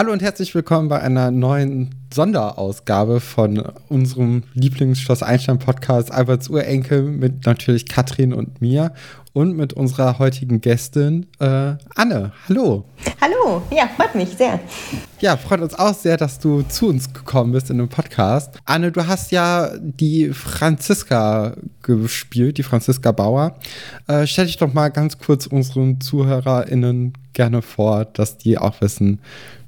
Hallo und herzlich willkommen bei einer neuen Sonderausgabe von unserem Lieblingsschloss Einstein Podcast Alberts Urenkel mit natürlich Katrin und mir und mit unserer heutigen Gästin äh, Anne. Hallo. Hallo, ja, freut mich sehr. Ja, freut uns auch sehr, dass du zu uns gekommen bist in dem Podcast. Anne, du hast ja die Franziska gespielt, die Franziska Bauer. Äh, stell dich doch mal ganz kurz unseren ZuhörerInnen gerne vor, dass die auch wissen,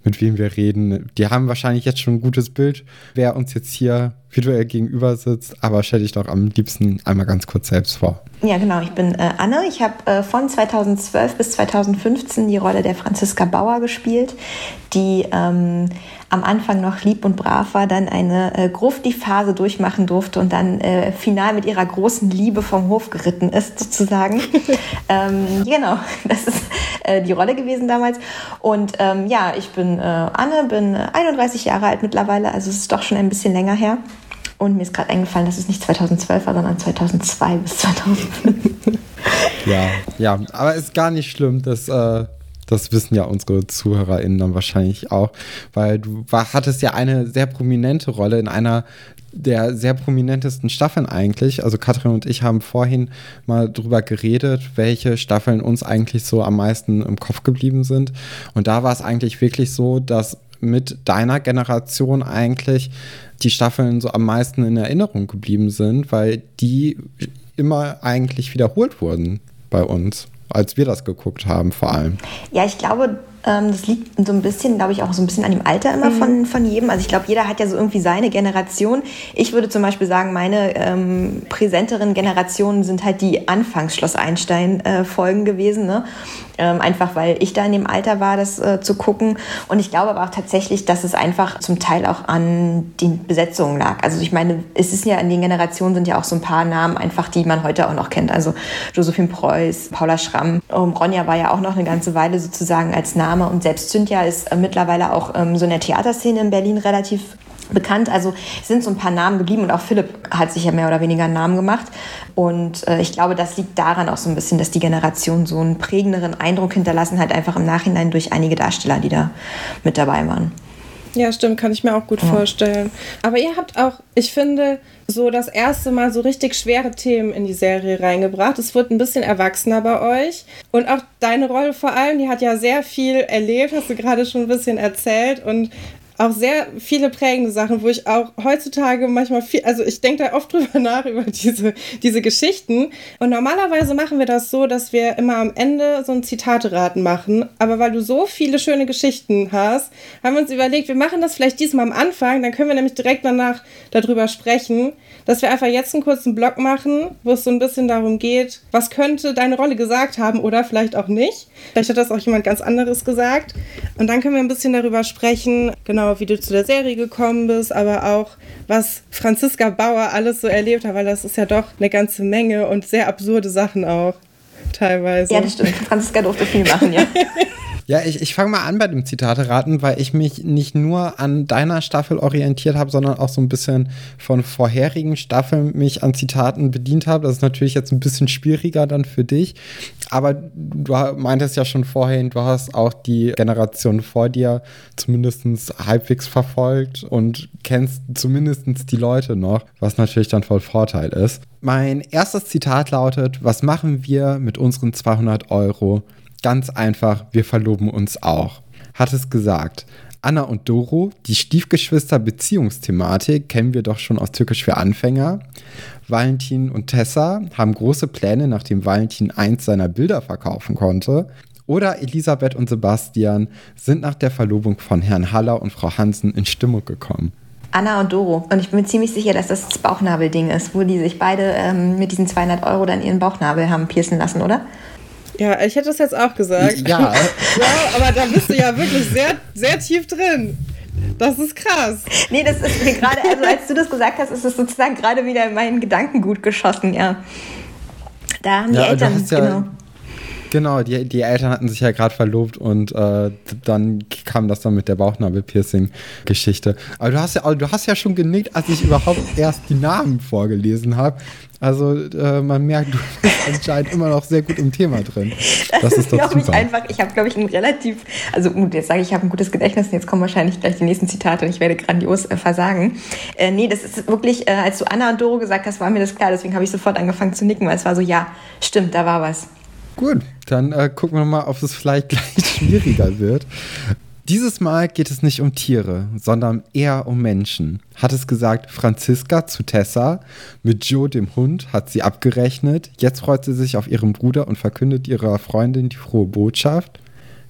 mit wem wir reden. Die haben wahrscheinlich jetzt schon ein gutes Bild, wer uns jetzt hier virtuell gegenüber sitzt, aber stell dich doch am liebsten einmal ganz kurz selbst vor. Ja, genau. Ich bin äh, Anne. Ich habe äh, von 2012 bis 2015 die Rolle der Franziska Bauer gespielt, die ähm, am Anfang noch lieb und brav war, dann eine äh, Grufti-Phase durchmachen durfte und dann äh, final mit ihrer großen Liebe vom Hof geritten ist, sozusagen. ähm, genau, das ist äh, die Rolle gewesen damals. Und ähm, ja, ich bin äh, Anne, bin 31 Jahre alt mittlerweile, also es ist doch schon ein bisschen länger her. Und mir ist gerade eingefallen, dass es nicht 2012 war, sondern 2002 bis 2005. ja, ja, aber ist gar nicht schlimm, dass äh, das wissen ja unsere ZuhörerInnen dann wahrscheinlich auch, weil du war, hattest ja eine sehr prominente Rolle in einer der sehr prominentesten Staffeln eigentlich. Also Katrin und ich haben vorhin mal drüber geredet, welche Staffeln uns eigentlich so am meisten im Kopf geblieben sind. Und da war es eigentlich wirklich so, dass mit deiner Generation eigentlich die Staffeln so am meisten in Erinnerung geblieben sind, weil die immer eigentlich wiederholt wurden bei uns, als wir das geguckt haben vor allem. Ja, ich glaube, ähm, das liegt so ein bisschen, glaube ich, auch so ein bisschen an dem Alter immer mhm. von, von jedem. Also ich glaube, jeder hat ja so irgendwie seine Generation. Ich würde zum Beispiel sagen, meine ähm, präsenteren Generationen sind halt die Anfangs-Schloss Einstein-Folgen äh, gewesen. Ne? Ähm, einfach weil ich da in dem Alter war, das äh, zu gucken. Und ich glaube aber auch tatsächlich, dass es einfach zum Teil auch an den Besetzungen lag. Also ich meine, es ist ja in den Generationen sind ja auch so ein paar Namen einfach, die man heute auch noch kennt. Also Josephine Preuß, Paula Schramm, ähm, Ronja war ja auch noch eine ganze Weile sozusagen als Name und selbst Cynthia ist äh, mittlerweile auch ähm, so in der Theaterszene in Berlin relativ bekannt. Also sind so ein paar Namen geblieben und auch Philipp hat sich ja mehr oder weniger einen Namen gemacht. Und äh, ich glaube, das liegt daran auch so ein bisschen, dass die Generation so einen prägenderen Eindruck hinterlassen hat, einfach im Nachhinein durch einige Darsteller, die da mit dabei waren. Ja, stimmt, kann ich mir auch gut ja. vorstellen. Aber ihr habt auch, ich finde, so das erste Mal so richtig schwere Themen in die Serie reingebracht. Es wird ein bisschen erwachsener bei euch. Und auch deine Rolle vor allem, die hat ja sehr viel erlebt, hast du gerade schon ein bisschen erzählt. Und auch sehr viele prägende Sachen, wo ich auch heutzutage manchmal viel, also ich denke da oft drüber nach, über diese, diese Geschichten. Und normalerweise machen wir das so, dass wir immer am Ende so ein Zitateraten machen. Aber weil du so viele schöne Geschichten hast, haben wir uns überlegt, wir machen das vielleicht diesmal am Anfang, dann können wir nämlich direkt danach darüber sprechen, dass wir einfach jetzt einen kurzen Blog machen, wo es so ein bisschen darum geht, was könnte deine Rolle gesagt haben oder vielleicht auch nicht. Vielleicht hat das auch jemand ganz anderes gesagt. Und dann können wir ein bisschen darüber sprechen, genau, wie du zu der Serie gekommen bist, aber auch, was Franziska Bauer alles so erlebt hat, weil das ist ja doch eine ganze Menge und sehr absurde Sachen auch teilweise. Ja, das stimmt. Franziska durfte viel machen, ja. Ja, ich, ich fange mal an bei dem Zitate-Raten, weil ich mich nicht nur an deiner Staffel orientiert habe, sondern auch so ein bisschen von vorherigen Staffeln mich an Zitaten bedient habe. Das ist natürlich jetzt ein bisschen schwieriger dann für dich. Aber du meintest ja schon vorhin, du hast auch die Generation vor dir zumindest halbwegs verfolgt und kennst zumindest die Leute noch, was natürlich dann voll Vorteil ist. Mein erstes Zitat lautet, was machen wir mit unseren 200 Euro? Ganz einfach, wir verloben uns auch. Hat es gesagt. Anna und Doro, die Stiefgeschwister-Beziehungsthematik kennen wir doch schon aus Türkisch für Anfänger. Valentin und Tessa haben große Pläne, nachdem Valentin eins seiner Bilder verkaufen konnte. Oder Elisabeth und Sebastian sind nach der Verlobung von Herrn Haller und Frau Hansen in Stimmung gekommen. Anna und Doro. Und ich bin mir ziemlich sicher, dass das das Bauchnabelding ist, wo die sich beide ähm, mit diesen 200 Euro dann ihren Bauchnabel haben piercen lassen, oder? Ja, ich hätte das jetzt auch gesagt. Ja. ja aber da bist du ja wirklich sehr, sehr tief drin. Das ist krass. Nee, das ist mir gerade, also als du das gesagt hast, ist es sozusagen gerade wieder in meinen Gedanken gut geschossen, ja. Da haben die ja, Eltern, ja, genau. Genau, die, die Eltern hatten sich ja gerade verlobt und äh, dann kam das dann mit der Bauchnabel-Piercing-Geschichte. Aber du hast ja, du hast ja schon genickt, als ich überhaupt erst die Namen vorgelesen habe. Also äh, man merkt, du bist anscheinend immer noch sehr gut im Thema drin. Das, das ist, glaube ich, einfach, ich habe, glaube ich, ein relativ, also gut, jetzt sage ich, ich habe ein gutes Gedächtnis und jetzt kommen wahrscheinlich gleich die nächsten Zitate und ich werde grandios äh, versagen. Äh, nee, das ist wirklich, äh, als du Anna und Doro gesagt hast, war mir das klar, deswegen habe ich sofort angefangen zu nicken, weil es war so, ja, stimmt, da war was. Gut, dann äh, gucken wir mal, ob es vielleicht gleich schwieriger wird. Dieses Mal geht es nicht um Tiere, sondern eher um Menschen. Hat es gesagt Franziska zu Tessa. Mit Joe, dem Hund, hat sie abgerechnet. Jetzt freut sie sich auf ihren Bruder und verkündet ihrer Freundin die frohe Botschaft.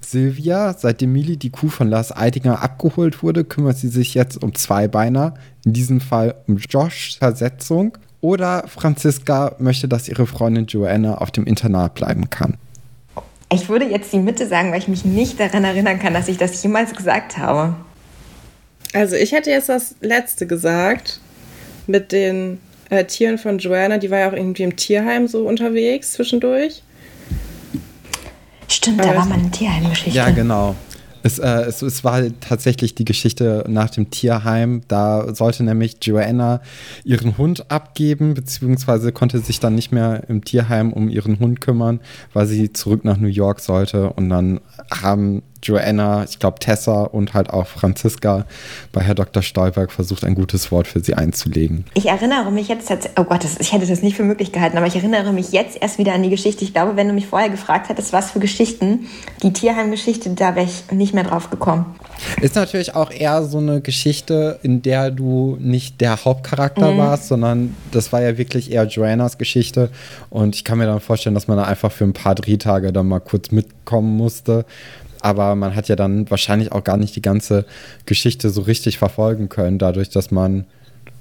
Silvia, seitdem Mili die Kuh von Lars Eidinger abgeholt wurde, kümmert sie sich jetzt um Zweibeiner, in diesem Fall um Joshs Versetzung. Oder Franziska möchte, dass ihre Freundin Joanna auf dem Internat bleiben kann. Ich würde jetzt die Mitte sagen, weil ich mich nicht daran erinnern kann, dass ich das jemals gesagt habe. Also ich hätte jetzt das letzte gesagt mit den äh, Tieren von Joanna. Die war ja auch irgendwie im Tierheim so unterwegs zwischendurch. Stimmt, da war mal eine Tierheimgeschichte. Ja, genau. Es, äh, es, es, war tatsächlich die Geschichte nach dem Tierheim. Da sollte nämlich Joanna ihren Hund abgeben, beziehungsweise konnte sich dann nicht mehr im Tierheim um ihren Hund kümmern, weil sie zurück nach New York sollte. Und dann haben Joanna, ich glaube Tessa und halt auch Franziska bei Herr Dr. Stolberg versucht, ein gutes Wort für sie einzulegen. Ich erinnere mich jetzt, oh Gott, das, ich hätte das nicht für möglich gehalten, aber ich erinnere mich jetzt erst wieder an die Geschichte. Ich glaube, wenn du mich vorher gefragt hättest, was für Geschichten, die Tierheimgeschichte, da wäre ich nicht mehr drauf gekommen. Ist natürlich auch eher so eine Geschichte, in der du nicht der Hauptcharakter mhm. warst, sondern das war ja wirklich eher Joannas Geschichte. Und ich kann mir dann vorstellen, dass man da einfach für ein paar Drehtage dann mal kurz mitkommen musste aber man hat ja dann wahrscheinlich auch gar nicht die ganze Geschichte so richtig verfolgen können, dadurch, dass man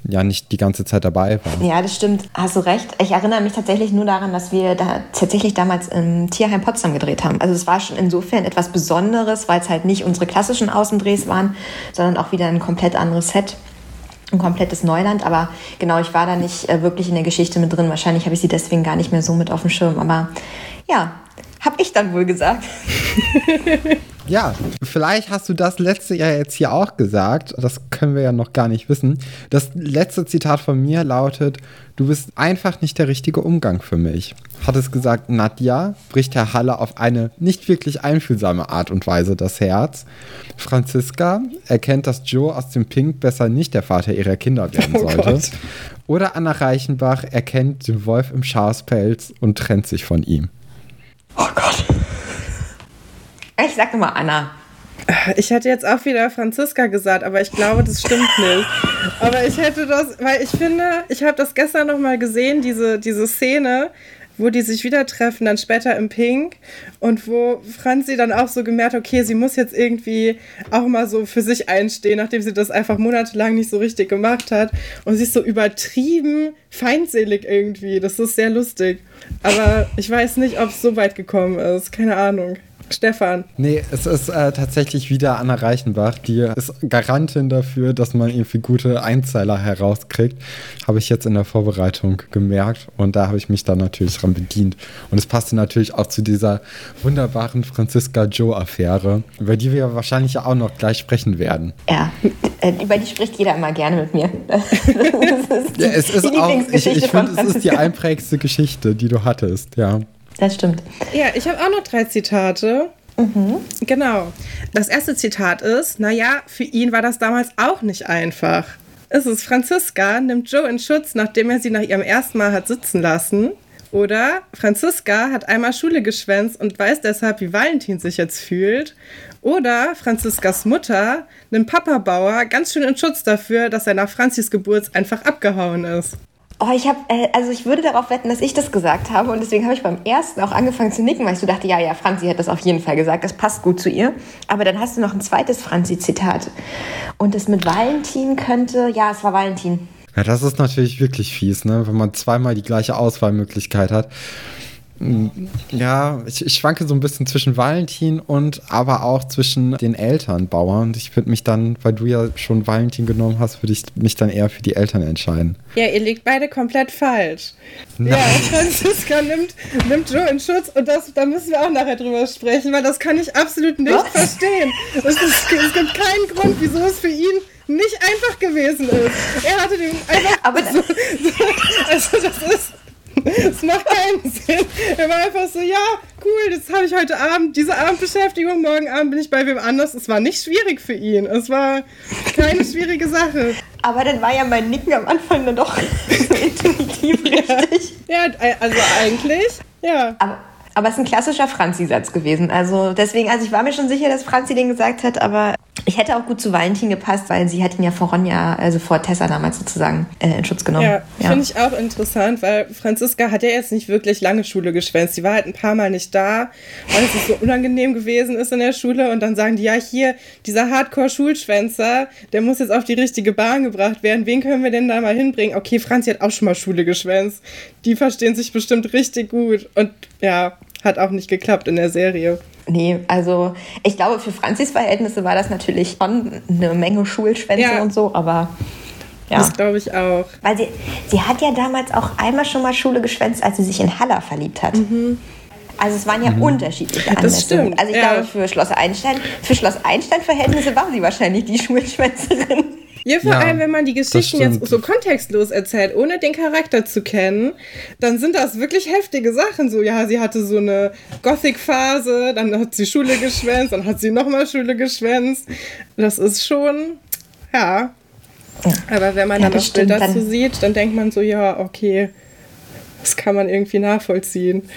ja nicht die ganze Zeit dabei war. Ja, das stimmt. Hast du recht. Ich erinnere mich tatsächlich nur daran, dass wir da tatsächlich damals im Tierheim Potsdam gedreht haben. Also es war schon insofern etwas Besonderes, weil es halt nicht unsere klassischen Außendrehs waren, sondern auch wieder ein komplett anderes Set. Ein komplettes Neuland, aber genau, ich war da nicht äh, wirklich in der Geschichte mit drin. Wahrscheinlich habe ich sie deswegen gar nicht mehr so mit auf dem Schirm. Aber ja, hab ich dann wohl gesagt. ja, vielleicht hast du das letzte Jahr jetzt hier auch gesagt. Das können wir ja noch gar nicht wissen. Das letzte Zitat von mir lautet: Du bist einfach nicht der richtige Umgang für mich. Hat es gesagt, Nadja bricht Herr Halle auf eine nicht wirklich einfühlsame Art und Weise das Herz. Franziska erkennt, dass Joe aus dem Pink besser nicht der Vater ihrer Kinder werden oh sollte. Oh Oder Anna Reichenbach erkennt den Wolf im Schafspelz und trennt sich von ihm. Oh Gott. Ich sag mal Anna. Ich hätte jetzt auch wieder Franziska gesagt, aber ich glaube, das stimmt nicht. Aber ich hätte das, weil ich finde, ich habe das gestern noch mal gesehen, diese, diese Szene, wo die sich wieder treffen, dann später im Pink und wo Franzi dann auch so gemerkt, okay, sie muss jetzt irgendwie auch mal so für sich einstehen, nachdem sie das einfach monatelang nicht so richtig gemacht hat und sie ist so übertrieben feindselig irgendwie. Das ist sehr lustig. Aber ich weiß nicht, ob es so weit gekommen ist. Keine Ahnung. Stefan. Nee, es ist äh, tatsächlich wieder Anna Reichenbach, die ist Garantin dafür, dass man irgendwie gute Einzeiler herauskriegt. Habe ich jetzt in der Vorbereitung gemerkt und da habe ich mich dann natürlich dran bedient. Und es passte natürlich auch zu dieser wunderbaren Franziska Joe-Affäre, über die wir wahrscheinlich auch noch gleich sprechen werden. Ja, äh, über die spricht jeder immer gerne mit mir. ja, es ist auch, ich, ich finde, es ist die einprägste Geschichte, die du hattest, ja. Das stimmt. Ja, ich habe auch noch drei Zitate. Mhm. Genau. Das erste Zitat ist, naja, für ihn war das damals auch nicht einfach. Es ist Franziska, nimmt Joe in Schutz, nachdem er sie nach ihrem ersten Mal hat sitzen lassen. Oder Franziska hat einmal Schule geschwänzt und weiß deshalb, wie Valentin sich jetzt fühlt. Oder Franziskas Mutter nimmt Papa Bauer ganz schön in Schutz dafür, dass er nach Franzis Geburt einfach abgehauen ist. Oh, ich habe, äh, also ich würde darauf wetten, dass ich das gesagt habe und deswegen habe ich beim ersten auch angefangen zu nicken, weil ich so dachte, ja, ja, Franzi hat das auf jeden Fall gesagt, das passt gut zu ihr. Aber dann hast du noch ein zweites Franzi-Zitat und das mit Valentin könnte, ja, es war Valentin. Ja, das ist natürlich wirklich fies, ne, wenn man zweimal die gleiche Auswahlmöglichkeit hat. Ja, ich, ich schwanke so ein bisschen zwischen Valentin und aber auch zwischen den Eltern Bauern. Ich würde mich dann, weil du ja schon Valentin genommen hast, würde ich mich dann eher für die Eltern entscheiden. Ja, ihr liegt beide komplett falsch. Nein. Ja, Franziska nimmt, nimmt Joe in Schutz und das, da müssen wir auch nachher drüber sprechen, weil das kann ich absolut nicht Was? verstehen. Es, ist, es gibt keinen Grund, wieso es für ihn nicht einfach gewesen ist. Er hatte den einfach. Aber so, so, also das ist. Es macht keinen Sinn. Er war einfach so, ja, cool, das habe ich heute Abend, diese Abendbeschäftigung, morgen Abend bin ich bei wem anders. Es war nicht schwierig für ihn. Es war keine schwierige Sache. Aber dann war ja mein Nicken am Anfang dann doch so intuitiv richtig. Ja, also eigentlich, ja. Aber aber es ist ein klassischer Franzi-Satz gewesen. Also deswegen, also ich war mir schon sicher, dass Franzi den gesagt hat, aber ich hätte auch gut zu Valentin gepasst, weil sie hat ihn ja vor Ronja, also vor Tessa damals sozusagen äh, in Schutz genommen. Ja, ja. finde ich auch interessant, weil Franziska hat ja jetzt nicht wirklich lange Schule geschwänzt. Sie war halt ein paar Mal nicht da, weil es so unangenehm gewesen ist in der Schule. Und dann sagen die, ja, hier, dieser Hardcore-Schulschwänzer, der muss jetzt auf die richtige Bahn gebracht werden. Wen können wir denn da mal hinbringen? Okay, Franzi hat auch schon mal Schule geschwänzt. Die verstehen sich bestimmt richtig gut. Und ja, hat auch nicht geklappt in der Serie. Nee, also ich glaube, für Franzis Verhältnisse war das natürlich schon eine Menge Schulschwänze ja. und so, aber ja. Das glaube ich auch. Weil sie, sie hat ja damals auch einmal schon mal Schule geschwänzt, als sie sich in Haller verliebt hat. Mhm. Also es waren ja mhm. unterschiedliche Anmessungen. Also ich ja. glaube, für Schloss Einstein, für Schloss Einstein-Verhältnisse war sie wahrscheinlich die Schulschwänzerin. Ja, vor ja, allem, wenn man die Geschichten jetzt so kontextlos erzählt, ohne den Charakter zu kennen, dann sind das wirklich heftige Sachen. So, ja, sie hatte so eine Gothic-Phase, dann hat sie Schule geschwänzt, dann hat sie nochmal Schule geschwänzt. Das ist schon, ja. Aber wenn man ja, dann das Bild dazu dann sieht, dann denkt man so, ja, okay, das kann man irgendwie nachvollziehen.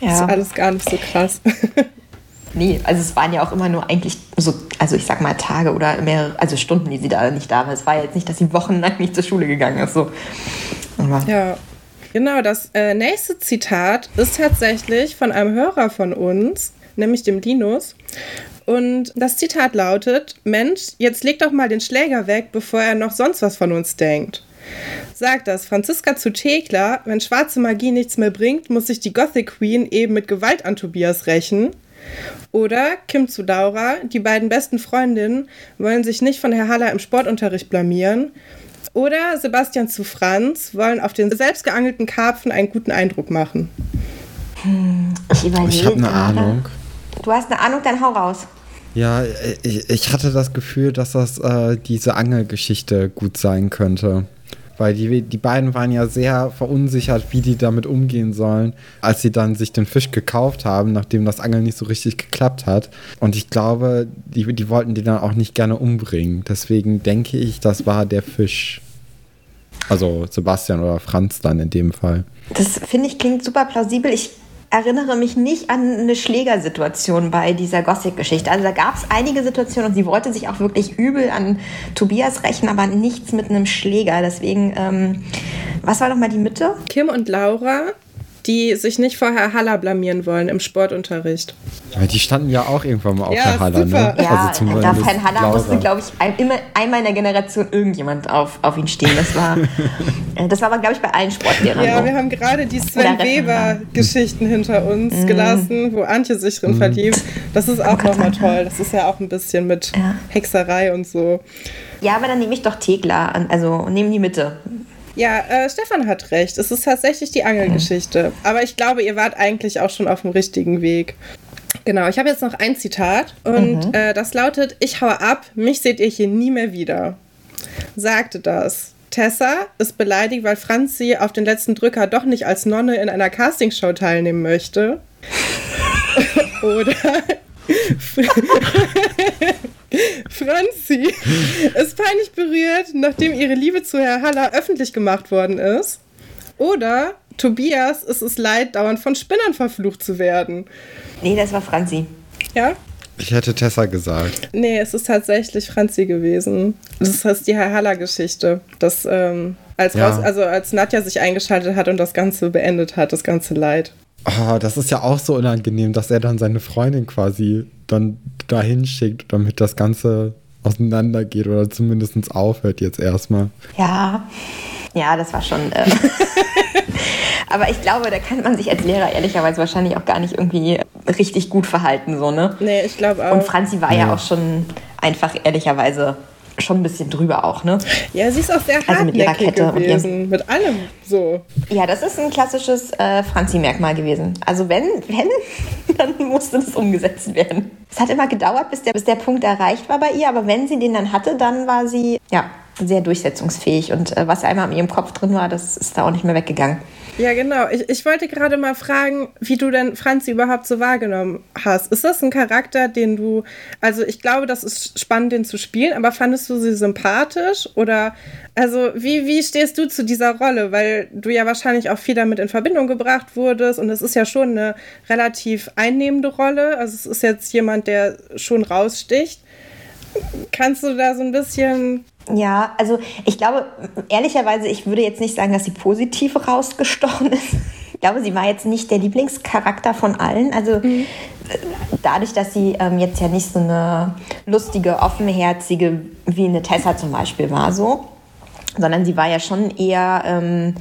Ja. Ist alles gar nicht so krass. Nee, also es waren ja auch immer nur eigentlich so, also ich sag mal Tage oder mehrere, also Stunden, die sie da nicht da war. Es war jetzt nicht, dass sie wochenlang nicht zur Schule gegangen ist. So. Aber ja, genau. Das äh, nächste Zitat ist tatsächlich von einem Hörer von uns, nämlich dem Linus. Und das Zitat lautet: Mensch, jetzt leg doch mal den Schläger weg, bevor er noch sonst was von uns denkt. Sagt das Franziska zu Thekla, wenn schwarze Magie nichts mehr bringt, muss sich die Gothic Queen eben mit Gewalt an Tobias rächen. Oder Kim zu Laura, die beiden besten Freundinnen wollen sich nicht von Herr Haller im Sportunterricht blamieren. Oder Sebastian zu Franz wollen auf den selbstgeangelten Karpfen einen guten Eindruck machen. Hm, ich überlege. Ich habe eine Ahnung. Du hast eine Ahnung, dann hau raus. Ja, ich, ich hatte das Gefühl, dass das äh, diese Angelgeschichte gut sein könnte. Weil die, die beiden waren ja sehr verunsichert, wie die damit umgehen sollen, als sie dann sich den Fisch gekauft haben, nachdem das Angeln nicht so richtig geklappt hat. Und ich glaube, die, die wollten die dann auch nicht gerne umbringen. Deswegen denke ich, das war der Fisch. Also Sebastian oder Franz dann in dem Fall. Das finde ich klingt super plausibel. Ich erinnere mich nicht an eine Schlägersituation bei dieser Gothic-Geschichte. Also da gab es einige Situationen und sie wollte sich auch wirklich übel an Tobias rächen, aber nichts mit einem Schläger. Deswegen, ähm, was war noch mal die Mitte? Kim und Laura die sich nicht vor Herr Haller blamieren wollen im Sportunterricht. Ja, die standen ja auch irgendwann mal auf ja, Herr Haller. Ne? Ja, also auf Herrn Haller Laura. musste, glaube ich, ein, immer einmal in der Generation irgendjemand auf, auf ihn stehen. Das war, äh, das war aber, glaube ich, bei allen Sportlehrern. Ja, so. wir haben gerade die Sven Weber-Geschichten hinter uns mm. gelassen, wo Antje sich drin mm. verliebt. Das ist auch nochmal toll. Das ist ja auch ein bisschen mit ja. Hexerei und so. Ja, aber dann nehme ich doch Tegler, also nehme die Mitte. Ja, äh, Stefan hat recht. Es ist tatsächlich die Angelgeschichte. Aber ich glaube, ihr wart eigentlich auch schon auf dem richtigen Weg. Genau, ich habe jetzt noch ein Zitat und mhm. äh, das lautet: Ich haue ab, mich seht ihr hier nie mehr wieder. Sagte das. Tessa ist beleidigt, weil Franz sie auf den letzten Drücker doch nicht als Nonne in einer Castingshow teilnehmen möchte. Oder Franzi ist peinlich berührt, nachdem ihre Liebe zu Herr Haller öffentlich gemacht worden ist. Oder Tobias ist es leid, dauernd von Spinnern verflucht zu werden. Nee, das war Franzi. Ja? Ich hätte Tessa gesagt. Nee, es ist tatsächlich Franzi gewesen. Das ist die Herr Haller-Geschichte. Das, ähm, als, ja. also als Nadja sich eingeschaltet hat und das Ganze beendet hat, das ganze Leid. Oh, das ist ja auch so unangenehm, dass er dann seine Freundin quasi dann dahin schickt, damit das Ganze auseinandergeht oder zumindest aufhört jetzt erstmal. Ja. Ja, das war schon. Äh Aber ich glaube, da kann man sich als Lehrer ehrlicherweise wahrscheinlich auch gar nicht irgendwie richtig gut verhalten, so, ne? Nee, ich glaube auch. Und Franzi war ja. ja auch schon einfach ehrlicherweise schon ein bisschen drüber auch, ne? Ja, sie ist auch sehr also mit ihrer Kette gewesen, und mit allem so. Ja, das ist ein klassisches äh, Franzi-Merkmal gewesen. Also wenn, wenn, dann musste das umgesetzt werden. Es hat immer gedauert, bis der, bis der Punkt erreicht war bei ihr, aber wenn sie den dann hatte, dann war sie, ja, sehr durchsetzungsfähig und äh, was einmal in ihrem Kopf drin war, das ist da auch nicht mehr weggegangen. Ja, genau. Ich, ich wollte gerade mal fragen, wie du denn Franzi überhaupt so wahrgenommen hast. Ist das ein Charakter, den du, also ich glaube, das ist spannend, den zu spielen, aber fandest du sie sympathisch oder, also wie, wie stehst du zu dieser Rolle? Weil du ja wahrscheinlich auch viel damit in Verbindung gebracht wurdest und es ist ja schon eine relativ einnehmende Rolle. Also es ist jetzt jemand, der schon raussticht. Kannst du da so ein bisschen ja, also ich glaube, ehrlicherweise, ich würde jetzt nicht sagen, dass sie positiv rausgestochen ist. Ich glaube, sie war jetzt nicht der Lieblingscharakter von allen. Also mhm. dadurch, dass sie ähm, jetzt ja nicht so eine lustige, offenherzige wie eine Tessa zum Beispiel war, so, sondern sie war ja schon eher ähm,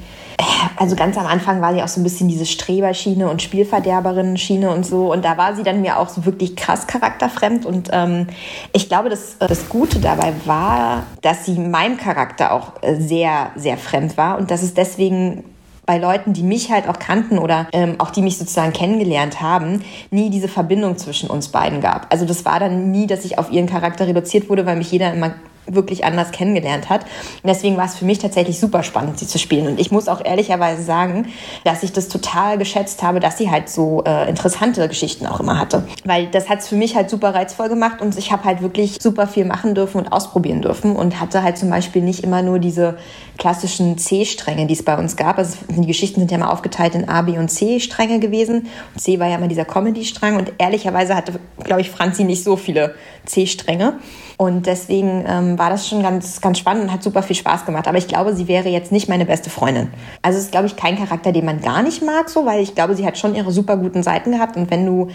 also ganz am Anfang war sie auch so ein bisschen diese Streberschiene und Spielverderberin-Schiene und so. Und da war sie dann mir auch so wirklich krass charakterfremd. Und ähm, ich glaube, dass das Gute dabei war, dass sie meinem Charakter auch äh, sehr, sehr fremd war und dass es deswegen bei Leuten, die mich halt auch kannten oder ähm, auch die mich sozusagen kennengelernt haben, nie diese Verbindung zwischen uns beiden gab. Also das war dann nie, dass ich auf ihren Charakter reduziert wurde, weil mich jeder immer wirklich anders kennengelernt hat. Und deswegen war es für mich tatsächlich super spannend, sie zu spielen. Und ich muss auch ehrlicherweise sagen, dass ich das total geschätzt habe, dass sie halt so äh, interessante Geschichten auch immer hatte. Weil das hat es für mich halt super reizvoll gemacht und ich habe halt wirklich super viel machen dürfen und ausprobieren dürfen und hatte halt zum Beispiel nicht immer nur diese klassischen C-Stränge, die es bei uns gab. Also die Geschichten sind ja mal aufgeteilt in A, B und C-Stränge gewesen. Und C war ja immer dieser Comedy-Strang und ehrlicherweise hatte, glaube ich, Franzi nicht so viele C-Stränge. Und deswegen ähm, war das schon ganz, ganz spannend und hat super viel Spaß gemacht. Aber ich glaube, sie wäre jetzt nicht meine beste Freundin. Also es ist, glaube ich, kein Charakter, den man gar nicht mag, so, weil ich glaube, sie hat schon ihre super guten Seiten gehabt. Und wenn du,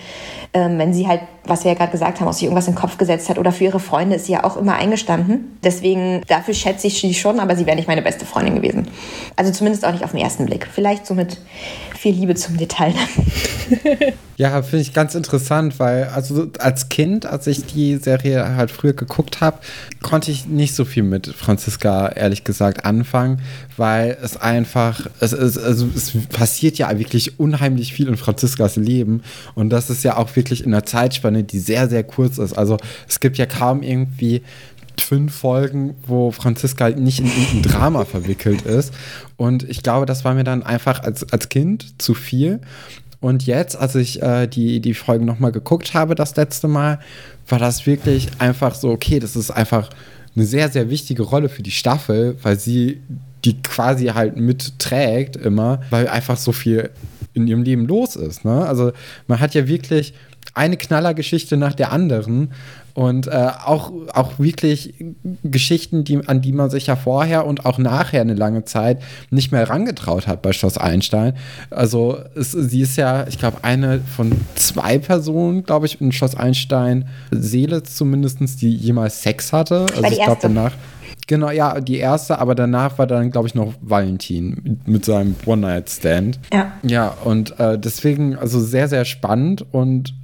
ähm, wenn sie halt, was wir ja gerade gesagt haben, aus sich irgendwas in den Kopf gesetzt hat oder für ihre Freunde, ist sie ja auch immer eingestanden. Deswegen, dafür schätze ich sie schon, aber sie wäre nicht meine beste Freundin gewesen. Also zumindest auch nicht auf den ersten Blick. Vielleicht so mit viel Liebe zum Detail. ja, finde ich ganz interessant, weil also als Kind, als ich die Serie halt früher geguckt habe, konnte ich nicht so viel mit Franziska ehrlich gesagt anfangen, weil es einfach, es, es, also es passiert ja wirklich unheimlich viel in Franziskas Leben und das ist ja auch wirklich in einer Zeitspanne, die sehr, sehr kurz ist. Also es gibt ja kaum irgendwie fünf Folgen, wo Franziska nicht in irgendein Drama verwickelt ist. Und ich glaube, das war mir dann einfach als, als Kind zu viel. Und jetzt, als ich äh, die, die Folgen nochmal geguckt habe, das letzte Mal, war das wirklich einfach so, okay, das ist einfach eine sehr, sehr wichtige Rolle für die Staffel, weil sie die quasi halt mitträgt immer, weil einfach so viel in ihrem Leben los ist. Ne? Also man hat ja wirklich eine Knallergeschichte nach der anderen und äh, auch, auch wirklich Geschichten, die, an die man sich ja vorher und auch nachher eine lange Zeit nicht mehr herangetraut hat bei Schloss Einstein. Also es, sie ist ja, ich glaube, eine von zwei Personen, glaube ich, in Schloss Einstein, Seele zumindest, die jemals Sex hatte. Also ich glaube danach. Genau, ja, die erste, aber danach war dann, glaube ich, noch Valentin mit, mit seinem One-Night-Stand. Ja. Ja, und äh, deswegen, also sehr, sehr spannend und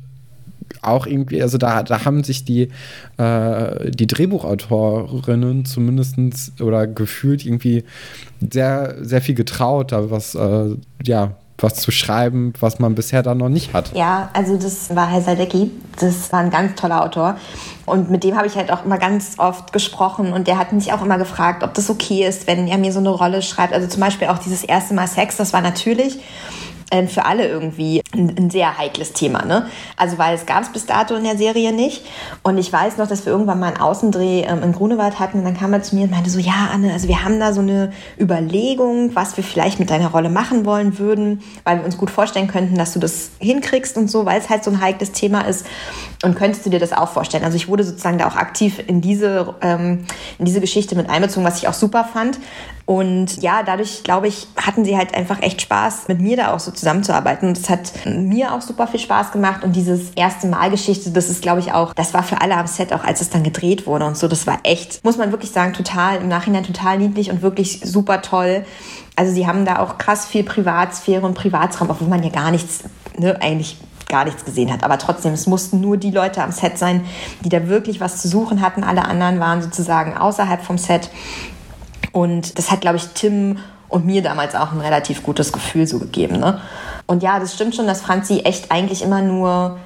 auch irgendwie, also da, da haben sich die, äh, die Drehbuchautorinnen zumindest oder gefühlt irgendwie sehr, sehr viel getraut, da was, äh, ja, was zu schreiben, was man bisher da noch nicht hat. Ja, also das war Herr Sadecki, das war ein ganz toller Autor. Und mit dem habe ich halt auch immer ganz oft gesprochen und der hat mich auch immer gefragt, ob das okay ist, wenn er mir so eine Rolle schreibt. Also zum Beispiel auch dieses erste Mal Sex, das war natürlich ähm, für alle irgendwie ein, sehr heikles Thema. Ne? Also weil es gab es bis dato in der Serie nicht. Und ich weiß noch, dass wir irgendwann mal einen Außendreh ähm, in Grunewald hatten. Und dann kam er zu mir und meinte so, ja, Anne, also wir haben da so eine Überlegung, was wir vielleicht mit deiner Rolle machen wollen würden, weil wir uns gut vorstellen könnten, dass du das hinkriegst und so, weil es halt so ein heikles Thema ist. Und könntest du dir das auch vorstellen? Also ich wurde sozusagen da auch aktiv in diese, ähm, in diese Geschichte mit einbezogen, was ich auch super fand. Und ja, dadurch, glaube ich, hatten sie halt einfach echt Spaß, mit mir da auch so zusammenzuarbeiten. Und es hat mir auch super viel Spaß gemacht. Und dieses erste Mal Geschichte, das ist, glaube ich, auch, das war für alle am Set, auch als es dann gedreht wurde und so, das war echt, muss man wirklich sagen, total, im Nachhinein total niedlich und wirklich super toll. Also sie haben da auch krass viel Privatsphäre und Privatsraum, obwohl man ja gar nichts, ne, eigentlich gar nichts gesehen hat. Aber trotzdem, es mussten nur die Leute am Set sein, die da wirklich was zu suchen hatten. Alle anderen waren sozusagen außerhalb vom Set. Und das hat, glaube ich, Tim und mir damals auch ein relativ gutes Gefühl so gegeben. Ne? Und ja, das stimmt schon, dass Franzi echt eigentlich immer nur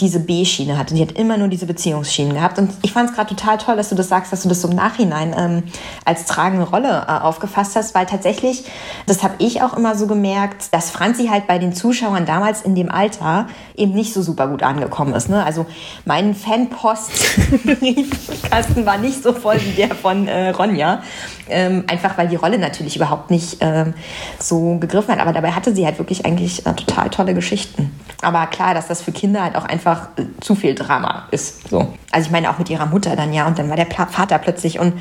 diese B-Schiene hatte. Die hat immer nur diese Beziehungsschienen gehabt. Und ich fand es gerade total toll, dass du das sagst, dass du das so im Nachhinein ähm, als tragende Rolle äh, aufgefasst hast, weil tatsächlich, das habe ich auch immer so gemerkt, dass Franzi halt bei den Zuschauern damals in dem Alter eben nicht so super gut angekommen ist. Ne? Also mein Fanpost-Briefkasten war nicht so voll wie der von äh, Ronja. Ähm, einfach weil die Rolle natürlich überhaupt nicht ähm, so gegriffen hat. Aber dabei hatte sie halt wirklich eigentlich äh, total tolle Geschichten. Aber klar, dass das für Kinder halt auch einfach äh, zu viel Drama ist. So. Also ich meine auch mit ihrer Mutter dann ja und dann war der Vater plötzlich und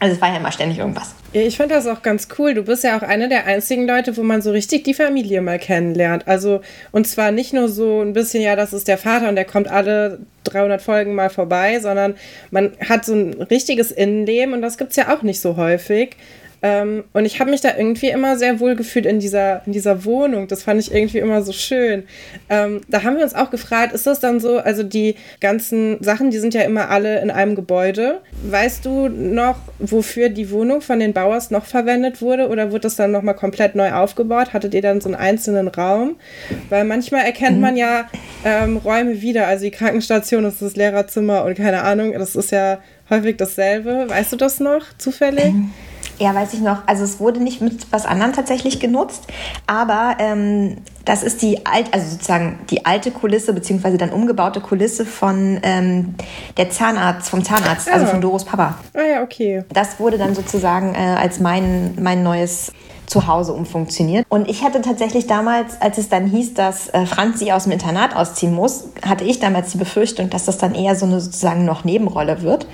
also es war ja immer ständig irgendwas. Ich finde das auch ganz cool. Du bist ja auch eine der einzigen Leute, wo man so richtig die Familie mal kennenlernt. Also, und zwar nicht nur so ein bisschen, ja, das ist der Vater und der kommt alle 300 Folgen mal vorbei, sondern man hat so ein richtiges Innenleben und das gibt es ja auch nicht so häufig. Ähm, und ich habe mich da irgendwie immer sehr wohl gefühlt in dieser, in dieser Wohnung. Das fand ich irgendwie immer so schön. Ähm, da haben wir uns auch gefragt, ist das dann so, also die ganzen Sachen, die sind ja immer alle in einem Gebäude. Weißt du noch, wofür die Wohnung von den Bauers noch verwendet wurde oder wurde das dann nochmal komplett neu aufgebaut? Hattet ihr dann so einen einzelnen Raum? Weil manchmal erkennt mhm. man ja ähm, Räume wieder, also die Krankenstation, das ist das Lehrerzimmer und keine Ahnung, das ist ja häufig dasselbe. Weißt du das noch zufällig? Ja, weiß ich noch. Also es wurde nicht mit was anderem tatsächlich genutzt, aber ähm, das ist die alt, also sozusagen die alte Kulisse beziehungsweise dann umgebaute Kulisse von ähm, der Zahnarzt, vom Zahnarzt, also ah. also von Doros Papa. Ah ja, okay. Das wurde dann sozusagen äh, als mein mein neues zu Hause umfunktioniert. Und ich hatte tatsächlich damals, als es dann hieß, dass äh, Franzi aus dem Internat ausziehen muss, hatte ich damals die Befürchtung, dass das dann eher so eine sozusagen noch Nebenrolle wird,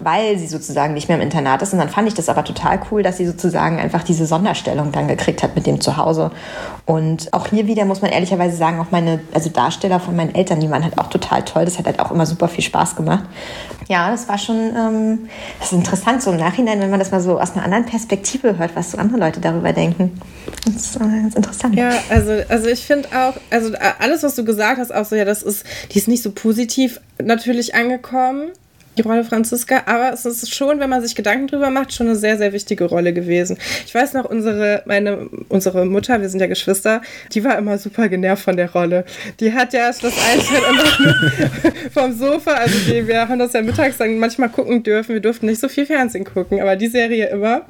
weil sie sozusagen nicht mehr im Internat ist. Und dann fand ich das aber total cool, dass sie sozusagen einfach diese Sonderstellung dann gekriegt hat mit dem Zuhause. Und auch hier wieder muss man ehrlicherweise sagen, auch meine, also Darsteller von meinen Eltern, die waren halt auch total toll. Das hat halt auch immer super viel Spaß gemacht. Ja, das war schon, ähm, das ist interessant so im Nachhinein, wenn man das mal so aus einer anderen Perspektive hört, was so andere Leute darüber denken. Das ist äh, ganz interessant. Ja, also, also ich finde auch, also alles, was du gesagt hast, auch so, ja, das ist, die ist nicht so positiv natürlich angekommen die Rolle Franziska, aber es ist schon, wenn man sich Gedanken drüber macht, schon eine sehr, sehr wichtige Rolle gewesen. Ich weiß noch, unsere, meine, unsere Mutter, wir sind ja Geschwister, die war immer super genervt von der Rolle. Die hat ja das Einstein immer vom Sofa, also die, wir haben das ja mittags dann manchmal gucken dürfen, wir durften nicht so viel Fernsehen gucken, aber die Serie immer.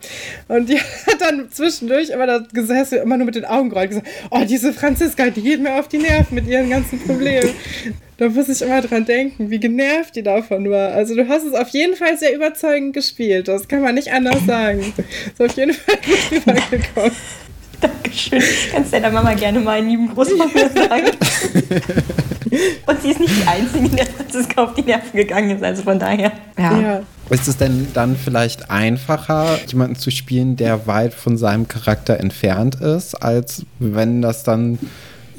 Und die hat dann zwischendurch immer da gesessen, immer nur mit den Augen gerollt, gesagt, oh, diese Franziska, die geht mir auf die Nerven mit ihren ganzen Problemen da muss ich immer dran denken, wie genervt die davon war. Also du hast es auf jeden Fall sehr überzeugend gespielt. Das kann man nicht anders sagen. Ist auf jeden Fall gut rübergekommen. Dankeschön. Kannst du deiner Mama gerne meinen lieben Großvater sagen. Und sie ist nicht die Einzige, die der Franziska auf die Nerven gegangen ist. Also von daher. Ja. ja. Ist es denn dann vielleicht einfacher, jemanden zu spielen, der weit von seinem Charakter entfernt ist, als wenn das dann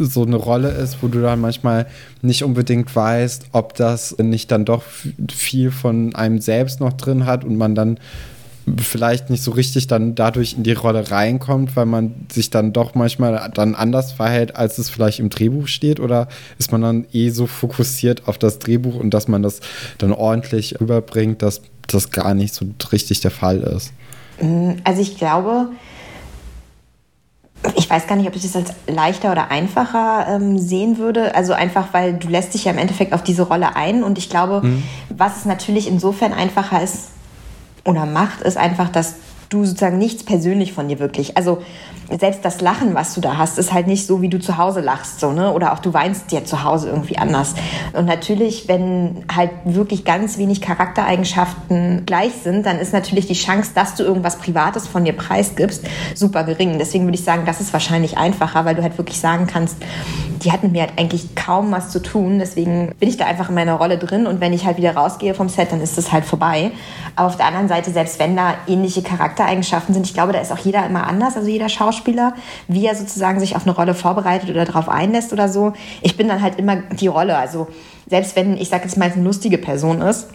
so eine Rolle ist, wo du dann manchmal nicht unbedingt weißt, ob das nicht dann doch viel von einem selbst noch drin hat und man dann vielleicht nicht so richtig dann dadurch in die Rolle reinkommt, weil man sich dann doch manchmal dann anders verhält, als es vielleicht im Drehbuch steht? Oder ist man dann eh so fokussiert auf das Drehbuch und dass man das dann ordentlich überbringt, dass das gar nicht so richtig der Fall ist? Also ich glaube, ich weiß gar nicht, ob ich das als leichter oder einfacher ähm, sehen würde. Also einfach, weil du lässt dich ja im Endeffekt auf diese Rolle ein. Und ich glaube, mhm. was es natürlich insofern einfacher ist oder macht, ist einfach, dass du sozusagen nichts persönlich von dir wirklich. Also selbst das Lachen, was du da hast, ist halt nicht so, wie du zu Hause lachst, so, ne? Oder auch du weinst dir zu Hause irgendwie anders. Und natürlich, wenn halt wirklich ganz wenig Charaktereigenschaften gleich sind, dann ist natürlich die Chance, dass du irgendwas Privates von dir preisgibst, super gering. Deswegen würde ich sagen, das ist wahrscheinlich einfacher, weil du halt wirklich sagen kannst, die hat mit mir halt eigentlich kaum was zu tun. Deswegen bin ich da einfach in meiner Rolle drin und wenn ich halt wieder rausgehe vom Set, dann ist das halt vorbei. Aber auf der anderen Seite, selbst wenn da ähnliche Charakter Charaktereigenschaften sind. Ich glaube, da ist auch jeder immer anders, also jeder Schauspieler, wie er sozusagen sich auf eine Rolle vorbereitet oder darauf einlässt oder so. Ich bin dann halt immer die Rolle. Also selbst wenn, ich sage jetzt mal, eine lustige Person ist,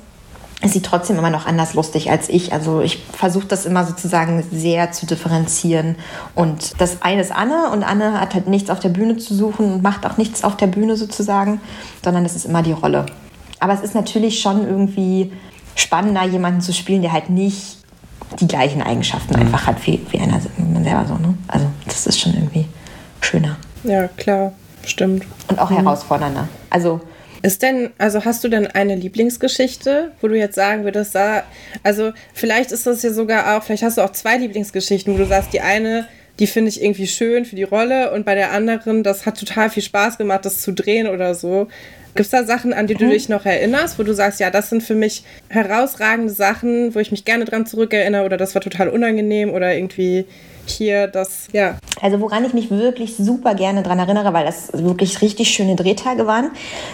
ist sie trotzdem immer noch anders lustig als ich. Also ich versuche das immer sozusagen sehr zu differenzieren. Und das eine ist Anne und Anne hat halt nichts auf der Bühne zu suchen und macht auch nichts auf der Bühne sozusagen, sondern es ist immer die Rolle. Aber es ist natürlich schon irgendwie spannender, jemanden zu spielen, der halt nicht die gleichen Eigenschaften mhm. einfach hat wie, wie einer man selber so. Ne? Also das ist schon irgendwie schöner. Ja, klar, stimmt. Und auch mhm. herausfordernder. Also ist denn, also hast du denn eine Lieblingsgeschichte, wo du jetzt sagen würdest, also vielleicht ist das ja sogar auch, vielleicht hast du auch zwei Lieblingsgeschichten, wo du sagst, die eine, die finde ich irgendwie schön für die Rolle und bei der anderen, das hat total viel Spaß gemacht, das zu drehen oder so. Gibt es da Sachen, an die du mhm. dich noch erinnerst, wo du sagst, ja, das sind für mich herausragende Sachen, wo ich mich gerne dran zurückerinnere oder das war total unangenehm oder irgendwie hier das, ja. Also woran ich mich wirklich super gerne dran erinnere, weil das wirklich richtig schöne Drehtage waren,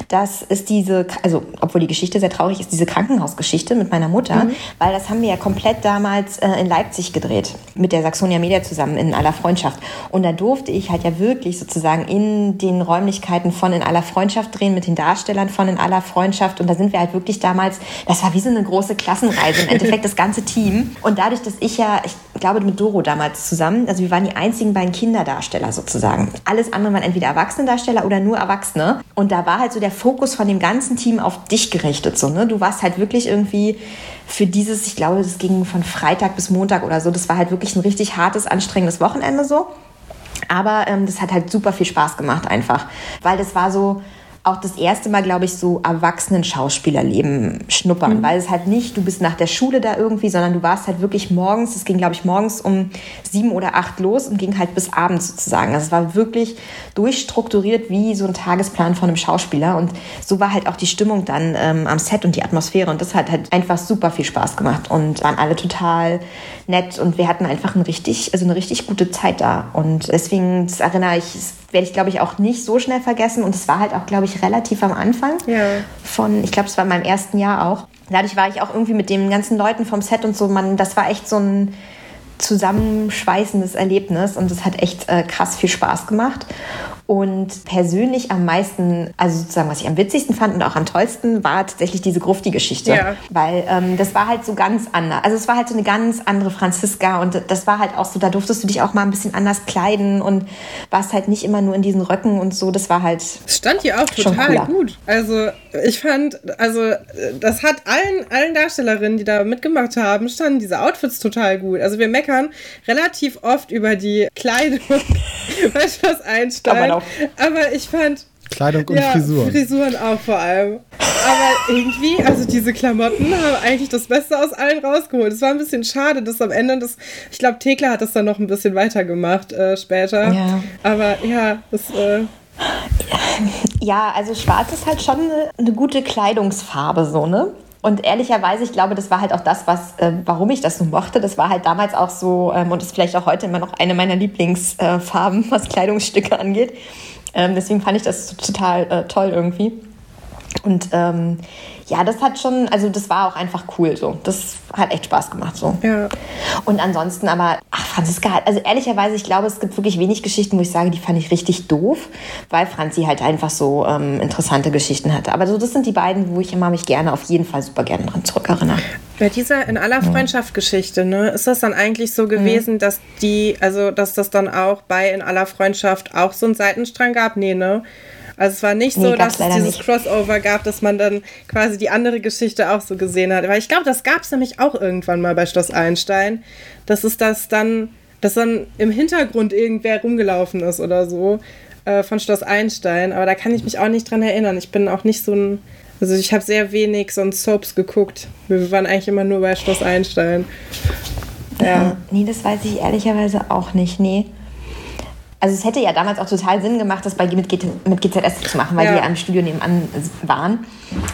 das ist diese, also obwohl die Geschichte sehr traurig ist, diese Krankenhausgeschichte mit meiner Mutter, mhm. weil das haben wir ja komplett damals äh, in Leipzig gedreht, mit der Saxonia Media zusammen in aller Freundschaft. Und da durfte ich halt ja wirklich sozusagen in den Räumlichkeiten von in aller Freundschaft drehen, mit den Darstellern von in aller Freundschaft. Und da sind wir halt wirklich damals, das war wie so eine große Klassenreise, im Endeffekt das ganze Team. Und dadurch, dass ich ja, ich glaube mit Doro damals zusammen zusammen. Also wir waren die einzigen beiden Kinderdarsteller sozusagen. Alles andere waren entweder Erwachsenendarsteller oder nur Erwachsene. Und da war halt so der Fokus von dem ganzen Team auf dich gerichtet. So, ne? Du warst halt wirklich irgendwie für dieses, ich glaube, das ging von Freitag bis Montag oder so. Das war halt wirklich ein richtig hartes, anstrengendes Wochenende so. Aber ähm, das hat halt super viel Spaß gemacht einfach, weil das war so, auch das erste Mal, glaube ich, so Erwachsenen-Schauspielerleben schnuppern, mhm. weil es halt nicht, du bist nach der Schule da irgendwie, sondern du warst halt wirklich morgens, es ging, glaube ich, morgens um sieben oder acht los und ging halt bis abends sozusagen. Also es war wirklich durchstrukturiert wie so ein Tagesplan von einem Schauspieler. Und so war halt auch die Stimmung dann ähm, am Set und die Atmosphäre. Und das hat halt einfach super viel Spaß gemacht und waren alle total nett. Und wir hatten einfach ein richtig, also eine richtig gute Zeit da. Und deswegen, das erinnere ich, werde ich, glaube ich, auch nicht so schnell vergessen. Und es war halt auch, glaube ich, relativ am Anfang ja. von, ich glaube, es war in meinem ersten Jahr auch. Dadurch war ich auch irgendwie mit den ganzen Leuten vom Set und so, man, das war echt so ein zusammenschweißendes Erlebnis und es hat echt äh, krass viel Spaß gemacht. Und persönlich am meisten, also sozusagen, was ich am witzigsten fand und auch am tollsten, war tatsächlich diese Grufti-Geschichte. Ja. Weil ähm, das war halt so ganz anders. Also es war halt so eine ganz andere Franziska und das war halt auch so, da durftest du dich auch mal ein bisschen anders kleiden und warst halt nicht immer nur in diesen Röcken und so. Das war halt. Es stand hier auch total gut. Also ich fand, also das hat allen, allen Darstellerinnen, die da mitgemacht haben, standen diese Outfits total gut. Also wir meckern relativ oft über die Kleidung bei Schloss Einstein. Aber ich fand. Kleidung und ja, Frisuren. Frisuren auch vor allem. Aber irgendwie, also diese Klamotten haben eigentlich das Beste aus allen rausgeholt. Es war ein bisschen schade, dass am Ende das, ich glaube, Thekla hat das dann noch ein bisschen weitergemacht äh, später. Ja. Aber ja, das. Äh, ja, also schwarz ist halt schon eine, eine gute Kleidungsfarbe, so, ne? Und ehrlicherweise, ich glaube, das war halt auch das, was, äh, warum ich das so mochte. Das war halt damals auch so ähm, und ist vielleicht auch heute immer noch eine meiner Lieblingsfarben, äh, was Kleidungsstücke angeht. Ähm, deswegen fand ich das total äh, toll irgendwie. Und ähm, ja, das hat schon, also das war auch einfach cool so. Das hat echt Spaß gemacht so. Ja. Und ansonsten aber, ach, Franziska hat, also ehrlicherweise, ich glaube, es gibt wirklich wenig Geschichten, wo ich sage, die fand ich richtig doof, weil Franzi halt einfach so ähm, interessante Geschichten hatte. Aber so, das sind die beiden, wo ich immer mich gerne, auf jeden Fall super gerne dran zurückerinnere. Bei dieser in aller Freundschaft Geschichte, ne, ist das dann eigentlich so gewesen, mhm. dass die, also dass das dann auch bei in aller Freundschaft auch so einen Seitenstrang gab? Nee, ne? Also es war nicht nee, so, dass es dieses nicht. Crossover gab, dass man dann quasi die andere Geschichte auch so gesehen hat. Weil ich glaube, das gab es nämlich auch irgendwann mal bei Schloss Einstein, dass es das dann, dass dann im Hintergrund irgendwer rumgelaufen ist oder so äh, von Schloss Einstein. Aber da kann ich mich auch nicht dran erinnern. Ich bin auch nicht so ein, also ich habe sehr wenig so ein Soaps geguckt. Wir waren eigentlich immer nur bei Schloss Einstein. Ja. Nee, das weiß ich ehrlicherweise auch nicht. Nee. Also es hätte ja damals auch total Sinn gemacht, das bei, mit, mit GZS zu machen, weil ja. die ja am Studio nebenan waren.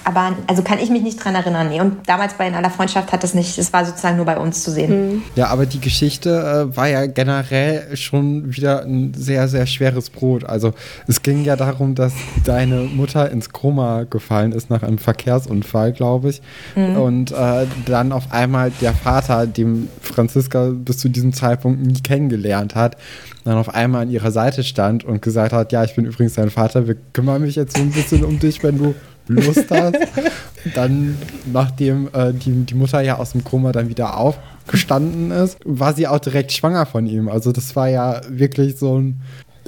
Aber also kann ich mich nicht dran erinnern. Nee. Und damals bei In aller Freundschaft hat das nicht, das war sozusagen nur bei uns zu sehen. Mhm. Ja, aber die Geschichte äh, war ja generell schon wieder ein sehr, sehr schweres Brot. Also es ging ja darum, dass deine Mutter ins Koma gefallen ist nach einem Verkehrsunfall, glaube ich. Mhm. Und äh, dann auf einmal der Vater, dem Franziska bis zu diesem Zeitpunkt nie kennengelernt hat, dann auf einmal an ihrer Seite stand und gesagt hat, ja, ich bin übrigens dein Vater, wir kümmern mich jetzt so ein bisschen um dich, wenn du Lust hast. dann, nachdem äh, die, die Mutter ja aus dem Koma dann wieder aufgestanden ist, war sie auch direkt schwanger von ihm. Also das war ja wirklich so ein,